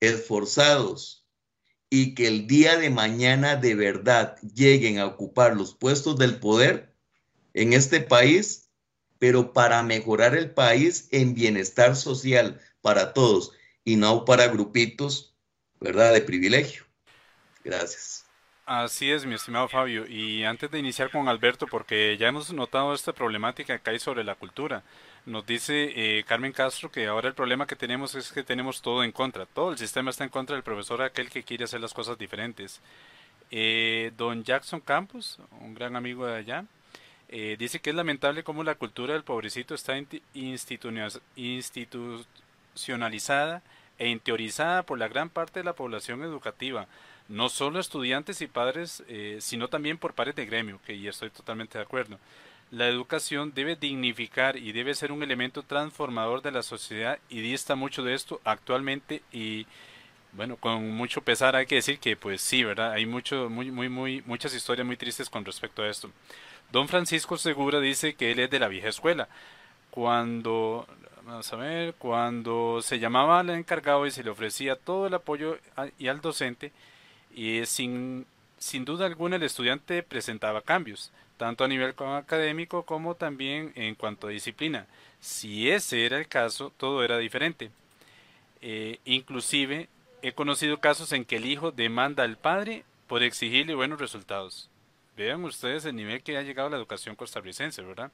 esforzados y que el día de mañana de verdad lleguen a ocupar los puestos del poder en este país, pero para mejorar el país en bienestar social para todos y no para grupitos, ¿verdad?, de privilegio. Gracias. Así es, mi estimado Fabio. Y antes de iniciar con Alberto, porque ya hemos notado esta problemática que hay sobre la cultura, nos dice eh, Carmen Castro que ahora el problema que tenemos es que tenemos todo en contra. Todo el sistema está en contra del profesor, aquel que quiere hacer las cosas diferentes. Eh, don Jackson Campos, un gran amigo de allá, eh, dice que es lamentable cómo la cultura del pobrecito está institucionalizada e interiorizada por la gran parte de la población educativa no solo estudiantes y padres, eh, sino también por pares de gremio, que ya estoy totalmente de acuerdo. La educación debe dignificar y debe ser un elemento transformador de la sociedad y dista mucho de esto actualmente y bueno, con mucho pesar hay que decir que pues sí, ¿verdad? Hay mucho, muy, muy, muy, muchas historias muy tristes con respecto a esto. Don Francisco Segura dice que él es de la vieja escuela. Cuando, vamos a ver, cuando se llamaba al encargado y se le ofrecía todo el apoyo y al docente, y sin, sin duda alguna el estudiante presentaba cambios, tanto a nivel académico como también en cuanto a disciplina. Si ese era el caso, todo era diferente. Eh, inclusive he conocido casos en que el hijo demanda al padre por exigirle buenos resultados. Vean ustedes el nivel que ha llegado la educación costarricense, ¿verdad?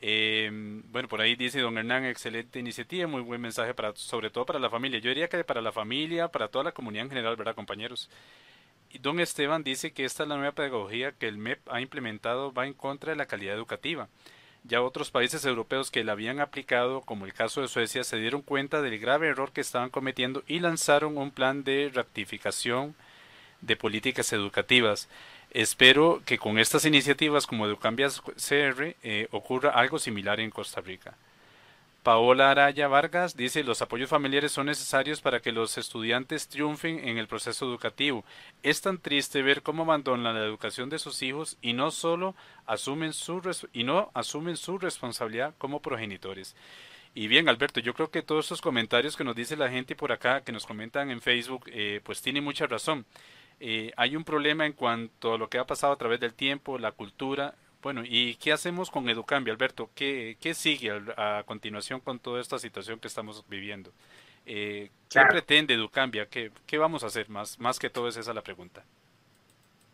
Eh, bueno, por ahí dice don Hernán, excelente iniciativa, muy buen mensaje para, sobre todo para la familia. Yo diría que para la familia, para toda la comunidad en general, ¿verdad, compañeros? Don Esteban dice que esta es la nueva pedagogía que el MEP ha implementado, va en contra de la calidad educativa. Ya otros países europeos que la habían aplicado, como el caso de Suecia, se dieron cuenta del grave error que estaban cometiendo y lanzaron un plan de rectificación de políticas educativas. Espero que con estas iniciativas como Educambias CR eh, ocurra algo similar en Costa Rica. Paola Araya Vargas dice los apoyos familiares son necesarios para que los estudiantes triunfen en el proceso educativo. Es tan triste ver cómo abandonan la educación de sus hijos y no solo asumen su y no asumen su responsabilidad como progenitores. Y bien, Alberto, yo creo que todos estos comentarios que nos dice la gente por acá, que nos comentan en Facebook, eh, pues tienen mucha razón. Eh, hay un problema en cuanto a lo que ha pasado a través del tiempo, la cultura. Bueno, ¿y qué hacemos con Educambio, Alberto? ¿Qué, qué sigue a, continuación con toda esta situación que estamos viviendo? Eh, ¿Qué pretende Educambia? ¿Qué, ¿Qué, vamos a hacer? Más, más que todo es esa la pregunta.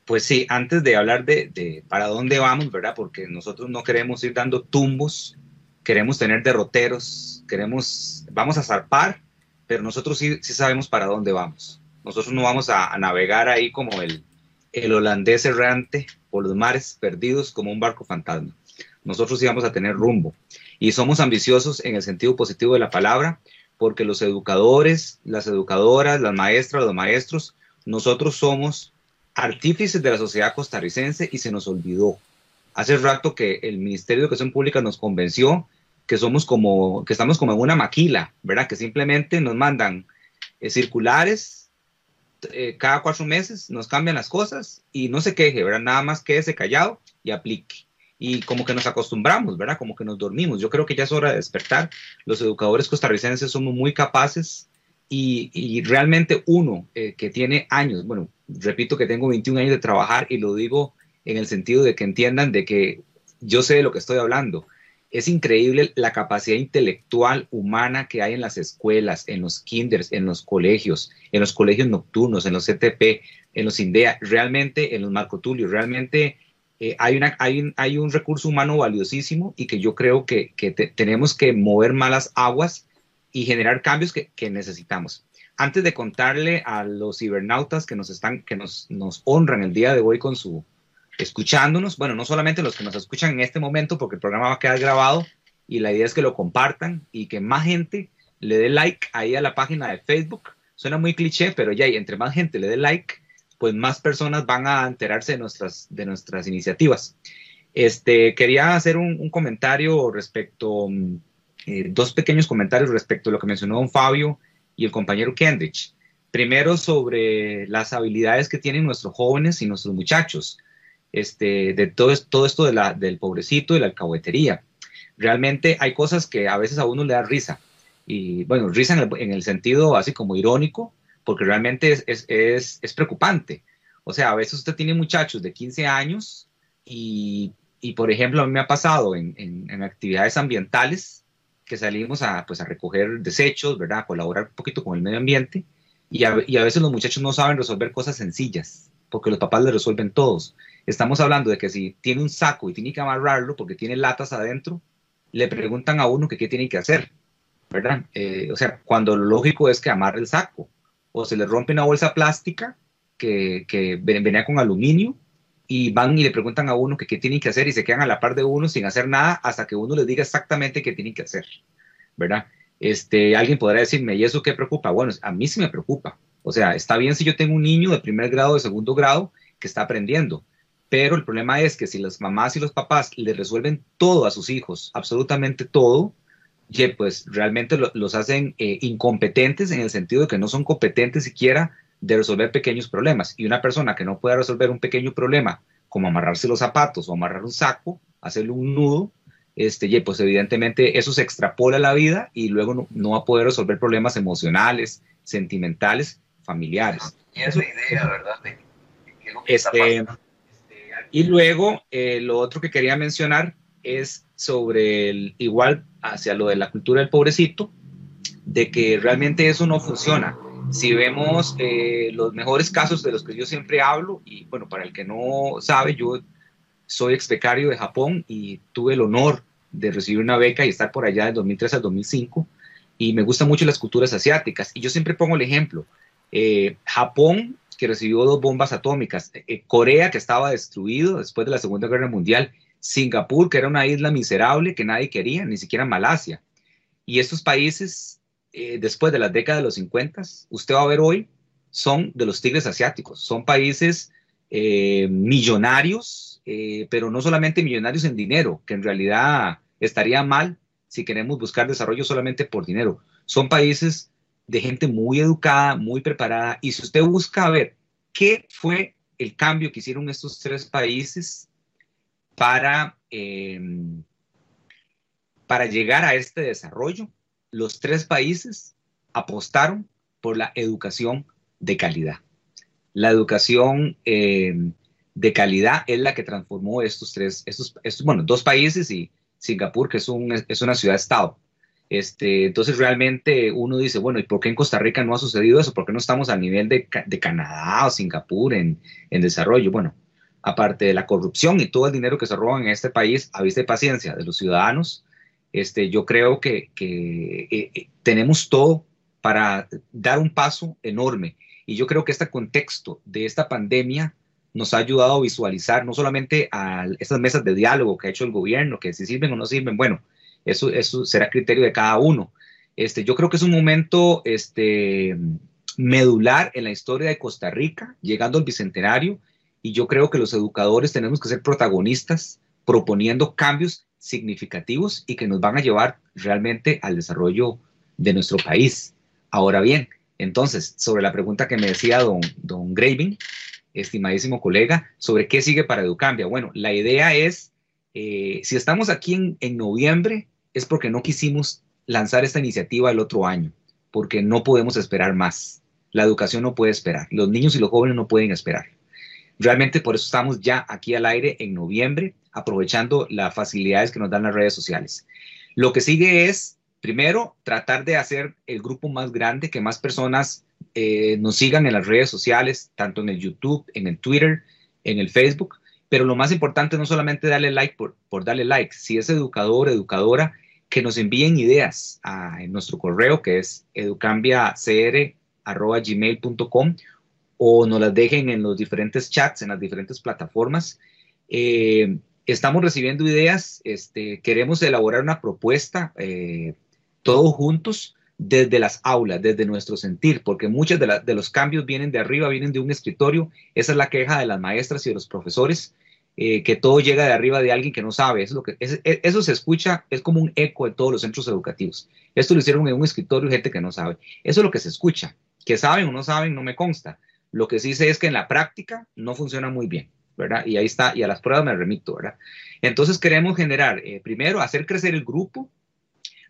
Pues sí, antes de hablar de, de, para dónde vamos, ¿verdad? Porque nosotros no queremos ir dando tumbos, queremos tener derroteros, queremos, vamos a zarpar, pero nosotros sí, sí sabemos para dónde vamos. Nosotros no vamos a, navegar ahí como el, el holandés errante por los mares perdidos como un barco fantasma. Nosotros sí vamos a tener rumbo. Y somos ambiciosos en el sentido positivo de la palabra, porque los educadores, las educadoras, las maestras, los maestros, nosotros somos artífices de la sociedad costarricense y se nos olvidó. Hace rato que el Ministerio de Educación Pública nos convenció que somos como, que estamos como en una maquila, ¿verdad? Que simplemente nos mandan eh, circulares eh, cada cuatro meses nos cambian las cosas y no se queje, ¿verdad? Nada más quédese callado y aplique. Y como que nos acostumbramos, ¿verdad? Como que nos dormimos. Yo creo que ya es hora de despertar. Los educadores costarricenses somos muy capaces y, realmente uno eh, que tiene años, bueno, repito que tengo 21 años de trabajar y lo digo en el sentido de que entiendan de que yo sé de lo que estoy hablando es increíble la capacidad intelectual humana que hay en las escuelas, en los kinders, en los colegios, en los colegios nocturnos, en los CTP, en los INDEA, realmente en los Marco Tulio, realmente eh, hay, un, recurso humano valiosísimo y que yo creo que, tenemos que mover malas aguas y generar cambios que, necesitamos. Antes de contarle a los cibernautas que nos están, que nos honran el día de hoy con su escuchándonos, bueno, no solamente los que nos escuchan en este momento, porque el programa va a quedar grabado y la idea es que lo compartan y que más gente le dé like ahí a la página de Facebook. Suena muy cliché, pero ya, entre más gente le dé like, pues más personas van a enterarse de nuestras, de nuestras iniciativas. Este, quería hacer un, comentario respecto, mm, eh, dos pequeños comentarios respecto a lo que mencionó don Fabio y el compañero Kendrich. Primero, sobre las habilidades que tienen nuestros jóvenes y nuestros muchachos, este, de todo, todo esto de la, del pobrecito y la alcahuetería. Realmente hay cosas que a veces a uno le da risa, y bueno, risa en el sentido así como irónico, porque realmente es, es, es, preocupante. O sea, a veces usted tiene muchachos de 15 años y, y por ejemplo, a mí me ha pasado en, en, actividades ambientales que salimos a, pues, a recoger desechos, ¿verdad? A colaborar un poquito con el medio ambiente y a, y a veces los muchachos no saben resolver cosas sencillas porque los papás le resuelven todos. Estamos hablando de que si tiene un saco y tiene que amarrarlo porque tiene latas adentro, le preguntan a uno qué tiene que hacer, ¿verdad? Eh, o sea, cuando lo lógico es que amarre el saco o se le rompe una bolsa plástica que, que venía con aluminio y van y le preguntan a uno qué tienen que hacer y se quedan a la par de uno sin hacer nada hasta que uno les diga exactamente qué tienen que hacer, ¿verdad? Este, alguien podrá decirme, ¿y eso qué preocupa? Bueno, a mí sí me preocupa. O sea, está bien si yo tengo un niño de primer grado, de segundo grado, que está aprendiendo, pero el problema es que si las mamás y los papás le resuelven todo a sus hijos, absolutamente todo, que pues realmente los hacen eh, incompetentes en el sentido de que no son competentes siquiera de resolver pequeños problemas. Y una persona que no pueda resolver un pequeño problema, como amarrarse los zapatos o amarrar un saco, hacerle un nudo, este, pues evidentemente eso se extrapola a la vida y luego no, va a poder resolver problemas emocionales, sentimentales, familiares. Y esa idea, ¿verdad? este, y luego, eh, lo otro que quería mencionar es sobre el, igual hacia lo de la cultura del pobrecito, de que realmente eso no funciona. Si vemos eh, los mejores casos de los que yo siempre hablo, y bueno, para el que no sabe, yo soy ex becario de Japón y tuve el honor de recibir una beca y estar por allá del 2003 al 2005, y me gustan mucho las culturas asiáticas. Y yo siempre pongo el ejemplo, eh, Japón, que recibió dos bombas atómicas, eh, Corea, que estaba destruido después de la Segunda Guerra Mundial, Singapur, que era una isla miserable que nadie quería, ni siquiera Malasia. Y estos países, eh, después de las décadas de los 50, usted va a ver hoy, son de los tigres asiáticos. Son países eh, millonarios, eh, pero no solamente millonarios en dinero, que en realidad estaría mal si queremos buscar desarrollo solamente por dinero. Son países de gente muy educada, muy preparada. Y si usted busca ver qué fue el cambio que hicieron estos tres países para, em, para llegar a este desarrollo, los tres países apostaron por la educación de calidad. La educación em, de calidad es la que transformó estos tres, estos, bueno, dos países y Singapur, que es, un, es una ciudad-estado. Este, entonces realmente uno dice, bueno, ¿y por qué en Costa Rica no ha sucedido eso? ¿Por qué no estamos al nivel de, Canadá o Singapur en, desarrollo? Bueno, aparte de la corrupción y todo el dinero que se roban en este país, a vista de paciencia de los ciudadanos, este, yo creo que, que eh, eh, tenemos todo para dar un paso enorme. Y yo creo que este contexto de esta pandemia nos ha ayudado a visualizar no solamente a estas mesas de diálogo que ha hecho el gobierno, que si sirven o no sirven, bueno, eso, eso será criterio de cada uno. Este, yo creo que es un momento este, medular en la historia de Costa Rica, llegando al bicentenario, y yo creo que los educadores tenemos que ser protagonistas proponiendo cambios significativos y que nos van a llevar realmente al desarrollo de nuestro país. Ahora bien, entonces, sobre la pregunta que me decía don, don Graving, estimadísimo colega, sobre qué sigue para Educambia. Bueno, la idea es, eh, si estamos aquí en, en noviembre, es porque no quisimos lanzar esta iniciativa el otro año, porque no podemos esperar más. La educación no puede esperar, los niños y los jóvenes no pueden esperar. Realmente por eso estamos ya aquí al aire en noviembre, aprovechando las facilidades que nos dan las redes sociales. Lo que sigue es, primero, tratar de hacer el grupo más grande, que más personas eh, nos sigan en las redes sociales, tanto en el YouTube, en el Twitter, en el Facebook, pero lo más importante no solamente darle like por, por darle like, si es educador, educadora, que nos envíen ideas a, en nuestro correo que es educambiacr.gmail.com o nos las dejen en los diferentes chats, en las diferentes plataformas. Eh, estamos recibiendo ideas, este, queremos elaborar una propuesta eh, todos juntos desde las aulas, desde nuestro sentir, porque muchos de, de, los cambios vienen de arriba, vienen de un escritorio. Esa es la queja de las maestras y de los profesores. Eh, que todo llega de arriba de alguien que no sabe. Eso, lo que, e, eso se escucha, es como un eco de todos los centros educativos. Esto lo hicieron en un escritorio gente que no sabe. Eso es lo que se escucha. Que saben o no saben no me consta. Lo que sí sé es que en la práctica no funciona muy bien, ¿verdad? Y ahí está, y a las pruebas me remito, ¿verdad? Entonces queremos generar, eh, primero, hacer crecer el grupo,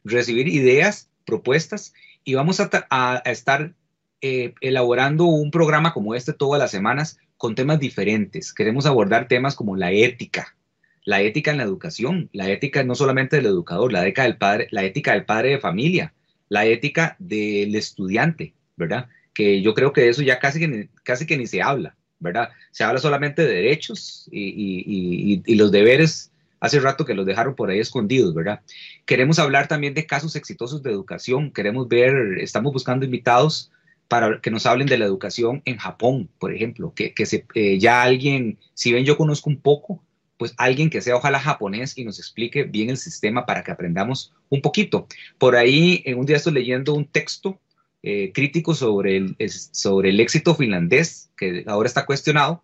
recibir ideas, propuestas, y vamos a, estar eh, elaborando un programa como este todas las semanas con temas diferentes. Queremos abordar temas como la ética, la ética en la educación, la ética no solamente del educador, la ética del padre, la ética del padre de familia, la ética del estudiante, ¿verdad? Que yo creo que de eso ya casi que, ni, casi que ni se habla, ¿verdad? Se habla solamente de derechos y, y los deberes hace rato que los dejaron por ahí escondidos, ¿verdad? Queremos hablar también de casos exitosos de educación, queremos ver, estamos buscando invitados para que nos hablen de la educación en Japón, por ejemplo, que, eh, ya alguien, si ven yo conozco un poco, pues alguien que sea ojalá japonés y nos explique bien el sistema para que aprendamos un poquito. Por ahí, en un día estoy leyendo un texto eh, crítico sobre el, sobre el éxito finlandés, que ahora está cuestionado.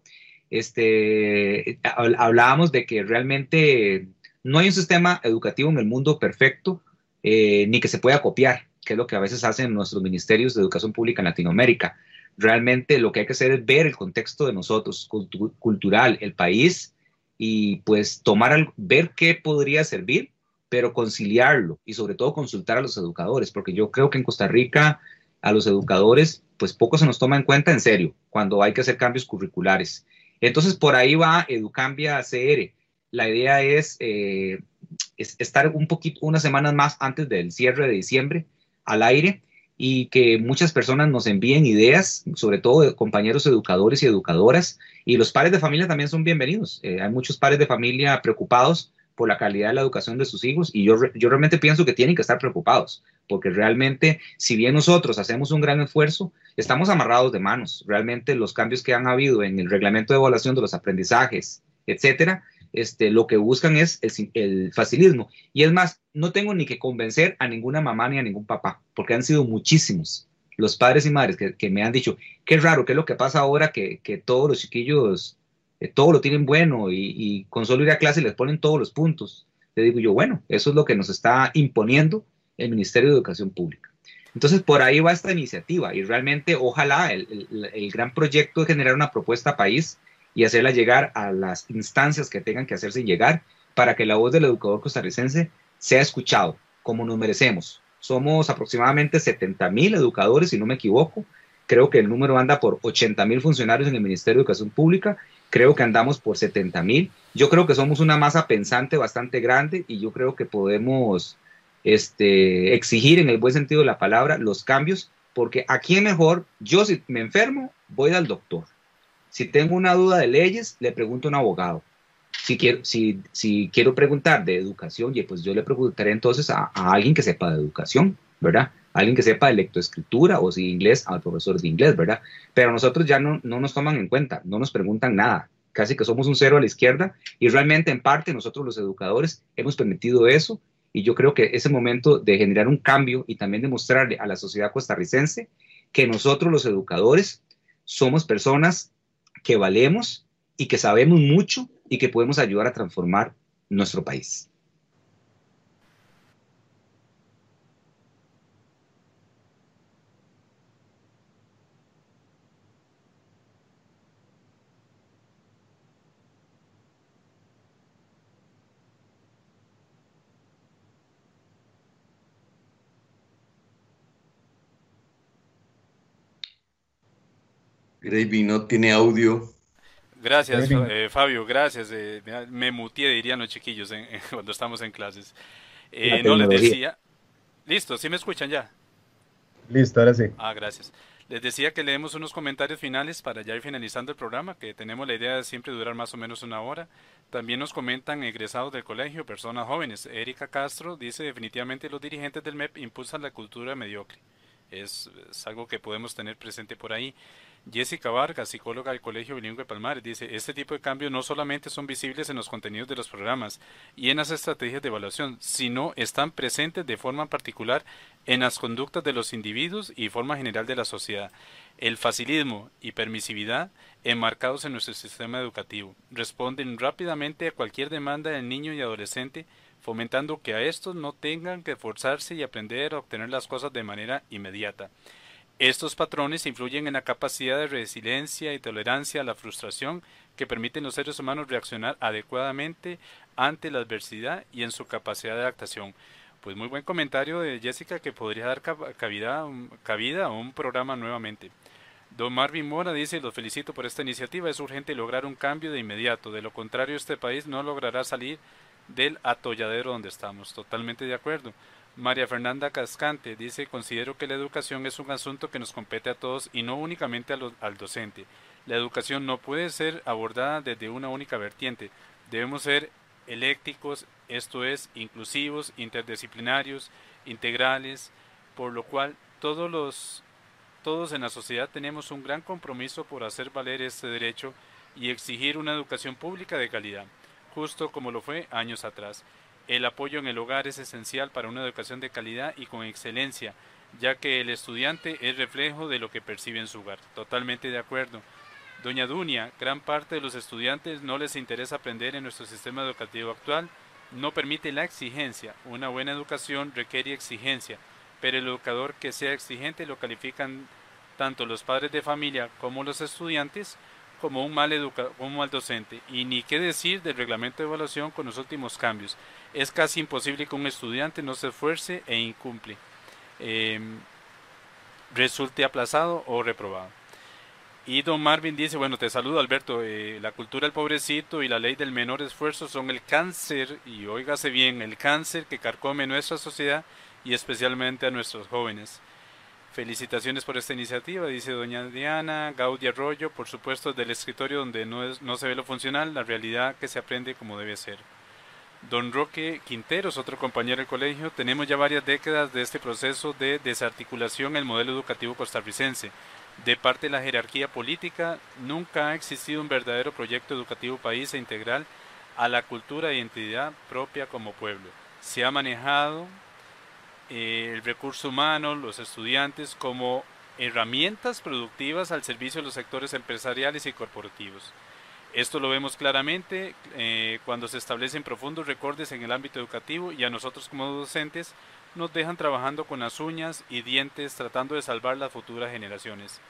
Este, hablábamos de que realmente no hay un sistema educativo en el mundo perfecto, eh, ni que se pueda copiar que es lo que a veces hacen nuestros ministerios de educación pública en Latinoamérica. Realmente lo que hay que hacer es ver el contexto de nosotros, cultural, el país, y pues tomar, ver qué podría servir, pero conciliarlo y sobre todo consultar a los educadores, porque yo creo que en Costa Rica a los educadores pues poco se nos toma en cuenta en serio cuando hay que hacer cambios curriculares. Entonces por ahí va Educambia CR. La idea es, eh, es estar un poquito, unas semanas más antes del cierre de diciembre, al aire y que muchas personas nos envíen ideas, sobre todo de compañeros educadores y educadoras, y los padres de familia también son bienvenidos. Eh, hay muchos padres de familia preocupados por la calidad de la educación de sus hijos y yo, yo realmente pienso que tienen que estar preocupados, porque realmente, si bien nosotros hacemos un gran esfuerzo, estamos amarrados de manos. Realmente los cambios que han habido en el reglamento de evaluación de los aprendizajes, etcétera, este, lo que buscan es el, facilismo. Y es más, no tengo ni que convencer a ninguna mamá ni a ningún papá, porque han sido muchísimos los padres y madres que, me han dicho, qué raro, qué es lo que pasa ahora que, todos los chiquillos, eh, todo lo tienen bueno y, con solo ir a clase les ponen todos los puntos. Le digo yo, bueno, eso es lo que nos está imponiendo el Ministerio de Educación Pública. Entonces, por ahí va esta iniciativa y realmente ojalá el, el gran proyecto de generar una propuesta país y hacerla llegar a las instancias que tengan que hacerse llegar para que la voz del educador costarricense sea escuchado como nos merecemos. Somos aproximadamente 70 mil educadores, si no me equivoco. Creo que el número anda por 80 mil funcionarios en el Ministerio de Educación Pública. Creo que andamos por 70 mil. Yo creo que somos una masa pensante bastante grande y yo creo que podemos este, exigir en el buen sentido de la palabra los cambios, porque aquí mejor, yo si me enfermo, voy al doctor si tengo una duda de leyes, le pregunto a un abogado. Si quiero, si, si quiero preguntar de educación, pues yo le preguntaré entonces a, alguien que sepa de educación, ¿verdad? Alguien que sepa de lectoescritura o si inglés, al profesor de inglés, ¿verdad? Pero nosotros ya no, no nos toman en cuenta, no nos preguntan nada. Casi que somos un cero a la izquierda y realmente en parte nosotros los educadores hemos permitido eso y yo creo que es el momento de generar un cambio y también demostrarle a la sociedad costarricense que nosotros los educadores somos personas que valemos y que sabemos mucho y que podemos ayudar a transformar nuestro país. Gravy no tiene audio. Gracias, eh, Fabio, gracias. Eh, me mutié, dirían los chiquillos cuando estamos en clases. Eh, no les decía. Listo, ¿sí me escuchan ya? Listo, ahora sí. Ah, gracias. Les decía que leemos unos comentarios finales para ya ir finalizando el programa, que tenemos la idea de siempre durar más o menos una hora. También nos comentan egresados del colegio, personas jóvenes. Erika Castro dice definitivamente los dirigentes del MEP impulsan la cultura mediocre. Es, es algo que podemos tener presente por ahí. Jessica Vargas, psicóloga del Colegio Bilingüe Palmares, dice, este tipo de cambios no solamente son visibles en los contenidos de los programas y en las estrategias de evaluación, sino están presentes de forma particular en las conductas de los individuos y forma general de la sociedad. El facilismo y permisividad enmarcados en nuestro sistema educativo responden rápidamente a cualquier demanda del niño y adolescente, fomentando que a estos no tengan que esforzarse y aprender a obtener las cosas de manera inmediata. Estos patrones influyen en la capacidad de resiliencia y tolerancia a la frustración que permiten a los seres humanos reaccionar adecuadamente ante la adversidad y en su capacidad de adaptación. Pues muy buen comentario de Jessica que podría dar cabida, cabida a un programa nuevamente. Don Marvin Mora dice, los felicito por esta iniciativa, es urgente lograr un cambio de inmediato, de lo contrario este país no logrará salir del atolladero donde estamos. Totalmente de acuerdo. María Fernanda Cascante dice, considero que la educación es un asunto que nos compete a todos y no únicamente al docente. La educación no puede ser abordada desde una única vertiente. Debemos ser eléctricos, esto es, inclusivos, interdisciplinarios, integrales, por lo cual todos todos en la sociedad tenemos un gran compromiso por hacer valer este derecho y exigir una educación pública de calidad, justo como lo fue años atrás. El apoyo en el hogar es esencial para una educación de calidad y con excelencia, ya que el estudiante es reflejo de lo que percibe en su hogar. Totalmente de acuerdo. Doña Dunia, gran parte de los estudiantes no les interesa aprender en nuestro sistema educativo actual, no permite la exigencia. Una buena educación requiere exigencia, pero el educador que sea exigente lo califican tanto los padres de familia como los estudiantes como un mal, educador, un mal docente. Y ni qué decir del reglamento de evaluación con los últimos cambios es casi imposible que un estudiante no se esfuerce e incumple, em, resulte aplazado o reprobado. Y don Marvin dice, bueno, te saludo Alberto, eh, la cultura del pobrecito y la ley del menor esfuerzo son el cáncer, y óigase bien, el cáncer que carcome nuestra sociedad y especialmente a nuestros jóvenes. Felicitaciones por esta iniciativa, dice doña Diana, Gaudia Arroyo, por supuesto del escritorio donde no, es, no se ve lo funcional, la realidad que se aprende como debe ser. Don Roque Quinteros, otro compañero del colegio, tenemos ya varias décadas de este proceso de desarticulación en el modelo educativo costarricense. De parte de la jerarquía política, nunca ha existido un verdadero proyecto educativo país e integral a la cultura e identidad propia como pueblo. Se ha manejado eh, el recurso humano, los estudiantes, como herramientas productivas al servicio de los sectores empresariales y corporativos. Esto lo vemos claramente eh, cuando se establecen profundos recortes en el ámbito educativo y a nosotros como docentes nos dejan trabajando con las uñas y dientes tratando de salvar las futuras generaciones.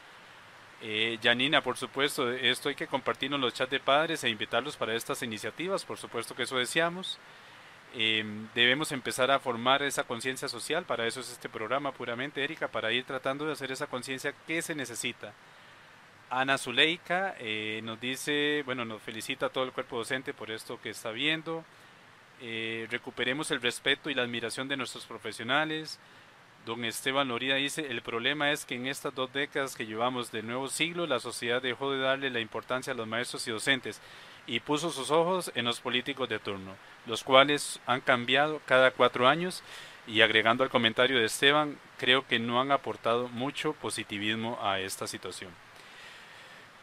Eh, Janina, por supuesto, esto hay que compartirlo en los chats de padres e invitarlos para estas iniciativas, por supuesto que eso deseamos. Eh, debemos empezar a formar esa conciencia social, para eso es este programa puramente, Erika, para ir tratando de hacer esa conciencia que se necesita Ana Zuleika eh, nos dice, bueno, nos felicita a todo el cuerpo docente por esto que está viendo. Eh, recuperemos el respeto y la admiración de nuestros profesionales. Don Esteban Lorida dice, el problema es que en estas dos décadas que llevamos del nuevo siglo, la sociedad dejó de darle la importancia a los maestros y docentes y puso sus ojos en los políticos de turno, los cuales han cambiado cada cuatro años y agregando al comentario de Esteban, creo que no han aportado mucho positivismo a esta situación.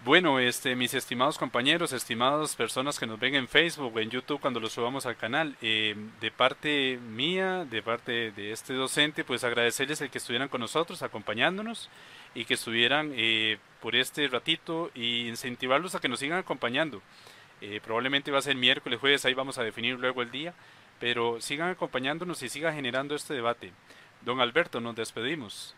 Bueno, este, mis estimados compañeros, estimadas personas que nos ven en Facebook en YouTube cuando lo subamos al canal, eh, de parte mía, de parte de este docente, pues agradecerles el que estuvieran con nosotros, acompañándonos y que estuvieran eh, por este ratito y incentivarlos a que nos sigan acompañando. Eh, probablemente va a ser miércoles, jueves, ahí vamos a definir luego el día, pero sigan acompañándonos y sigan generando este debate. Don Alberto, nos despedimos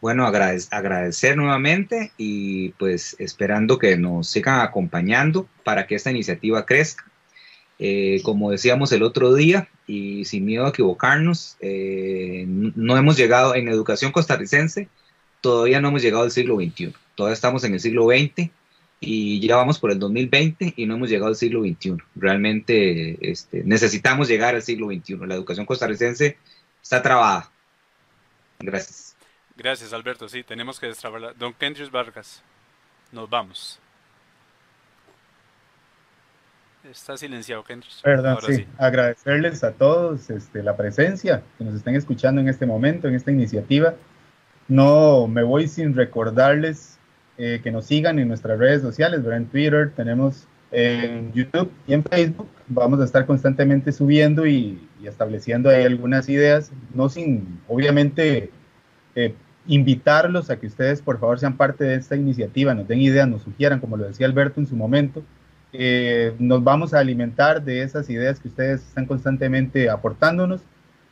bueno, agradecer nuevamente y pues esperando que nos sigan acompañando para que esta iniciativa crezca. Eh, como decíamos el otro día, y sin miedo a equivocarnos, eh, no hemos llegado en educación costarricense, todavía no hemos llegado al siglo XXI, todavía estamos en el siglo XX y ya vamos por el 2020 y no hemos llegado al siglo XXI. Realmente este, necesitamos llegar al siglo XXI. La educación costarricense está trabada. Gracias. Gracias, Alberto. Sí, tenemos que destrabarla. Don Kendrick Vargas, nos vamos. Está silenciado, Kendrick. Perdón, sí. Agradecerles a todos este, la presencia, que nos estén escuchando en este momento, en esta iniciativa. No me voy sin recordarles eh, que nos sigan en nuestras redes sociales, ¿verdad? en Twitter, tenemos en YouTube y en Facebook. Vamos a estar constantemente subiendo y, estableciendo ahí algunas ideas, no sin, obviamente, eh, invitarlos a que ustedes por favor sean parte de esta iniciativa, nos den ideas, nos sugieran, como lo decía Alberto en su momento. Eh, nos vamos a alimentar de esas ideas que ustedes están constantemente aportándonos.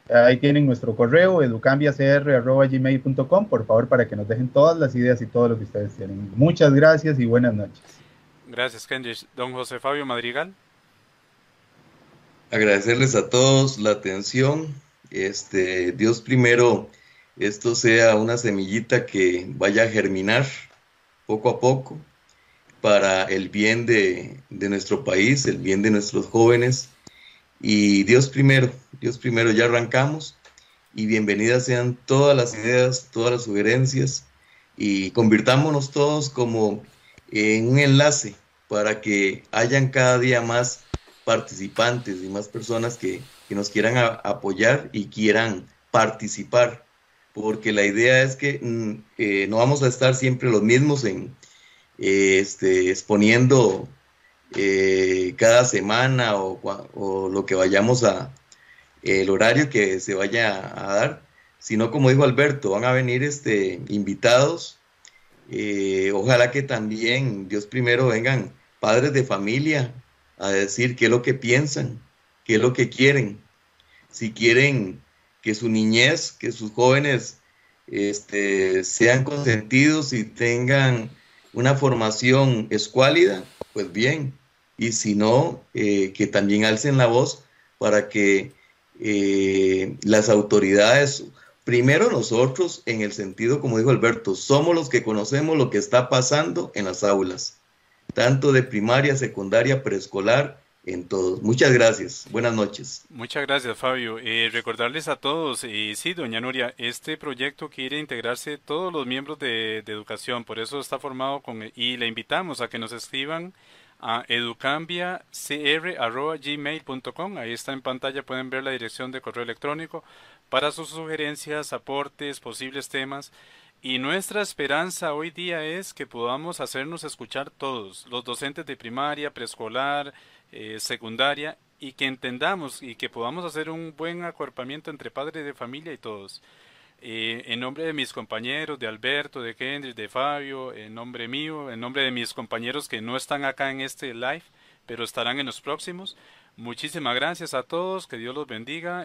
Ahí tienen nuestro correo educambiacr.gmail.com, por favor, para que nos dejen todas las ideas y todo lo que ustedes tienen. Muchas gracias y buenas noches. Gracias, Kendrick. Don José Fabio Madrigal. Agradecerles a todos la atención. Este, Dios primero esto sea una semillita que vaya a germinar poco a poco para el bien de, nuestro país, el bien de nuestros jóvenes. Y Dios primero, Dios primero, ya arrancamos. Y bienvenidas sean todas las ideas, todas las sugerencias. Y convirtámonos todos como en un enlace para que hayan cada día más participantes y más personas que, nos quieran apoyar y quieran participar porque la idea es que mm, eh, no vamos a estar siempre los mismos en eh, este, exponiendo eh, cada semana o, lo que vayamos a, el horario que se vaya a dar, sino como dijo Alberto, van a venir este, invitados. ojalá que también, Dios primero, vengan padres de familia a decir qué es lo que piensan, qué es lo que quieren. Si quieren que su niñez, que sus jóvenes este, sean consentidos y tengan una formación escuálida, pues bien. Y si no, eh, que también alcen la voz para que eh, las autoridades, primero nosotros, en el sentido, como dijo Alberto, somos los que conocemos lo que está pasando en las aulas, tanto de primaria, secundaria, preescolar en todos. Muchas gracias. Buenas noches. Muchas gracias, Fabio. Eh, recordarles a todos, y sí, doña Nuria, este proyecto quiere integrarse todos los miembros de, educación, por eso está formado con, y le invitamos a que nos escriban a educambiacr.gmail.com. Ahí está en pantalla, pueden ver la dirección de correo electrónico para sus sugerencias, aportes, posibles temas. Y nuestra esperanza hoy día es que podamos hacernos escuchar todos, los docentes de primaria, preescolar, eh, secundaria y que entendamos y que podamos hacer un buen acuerpamiento entre padres de familia y todos. Eh, en nombre de mis compañeros, de Alberto, de Kendrick, de Fabio, en nombre mío, en nombre de mis compañeros que no están acá en este live, pero estarán en los próximos. Muchísimas gracias a todos, que Dios los bendiga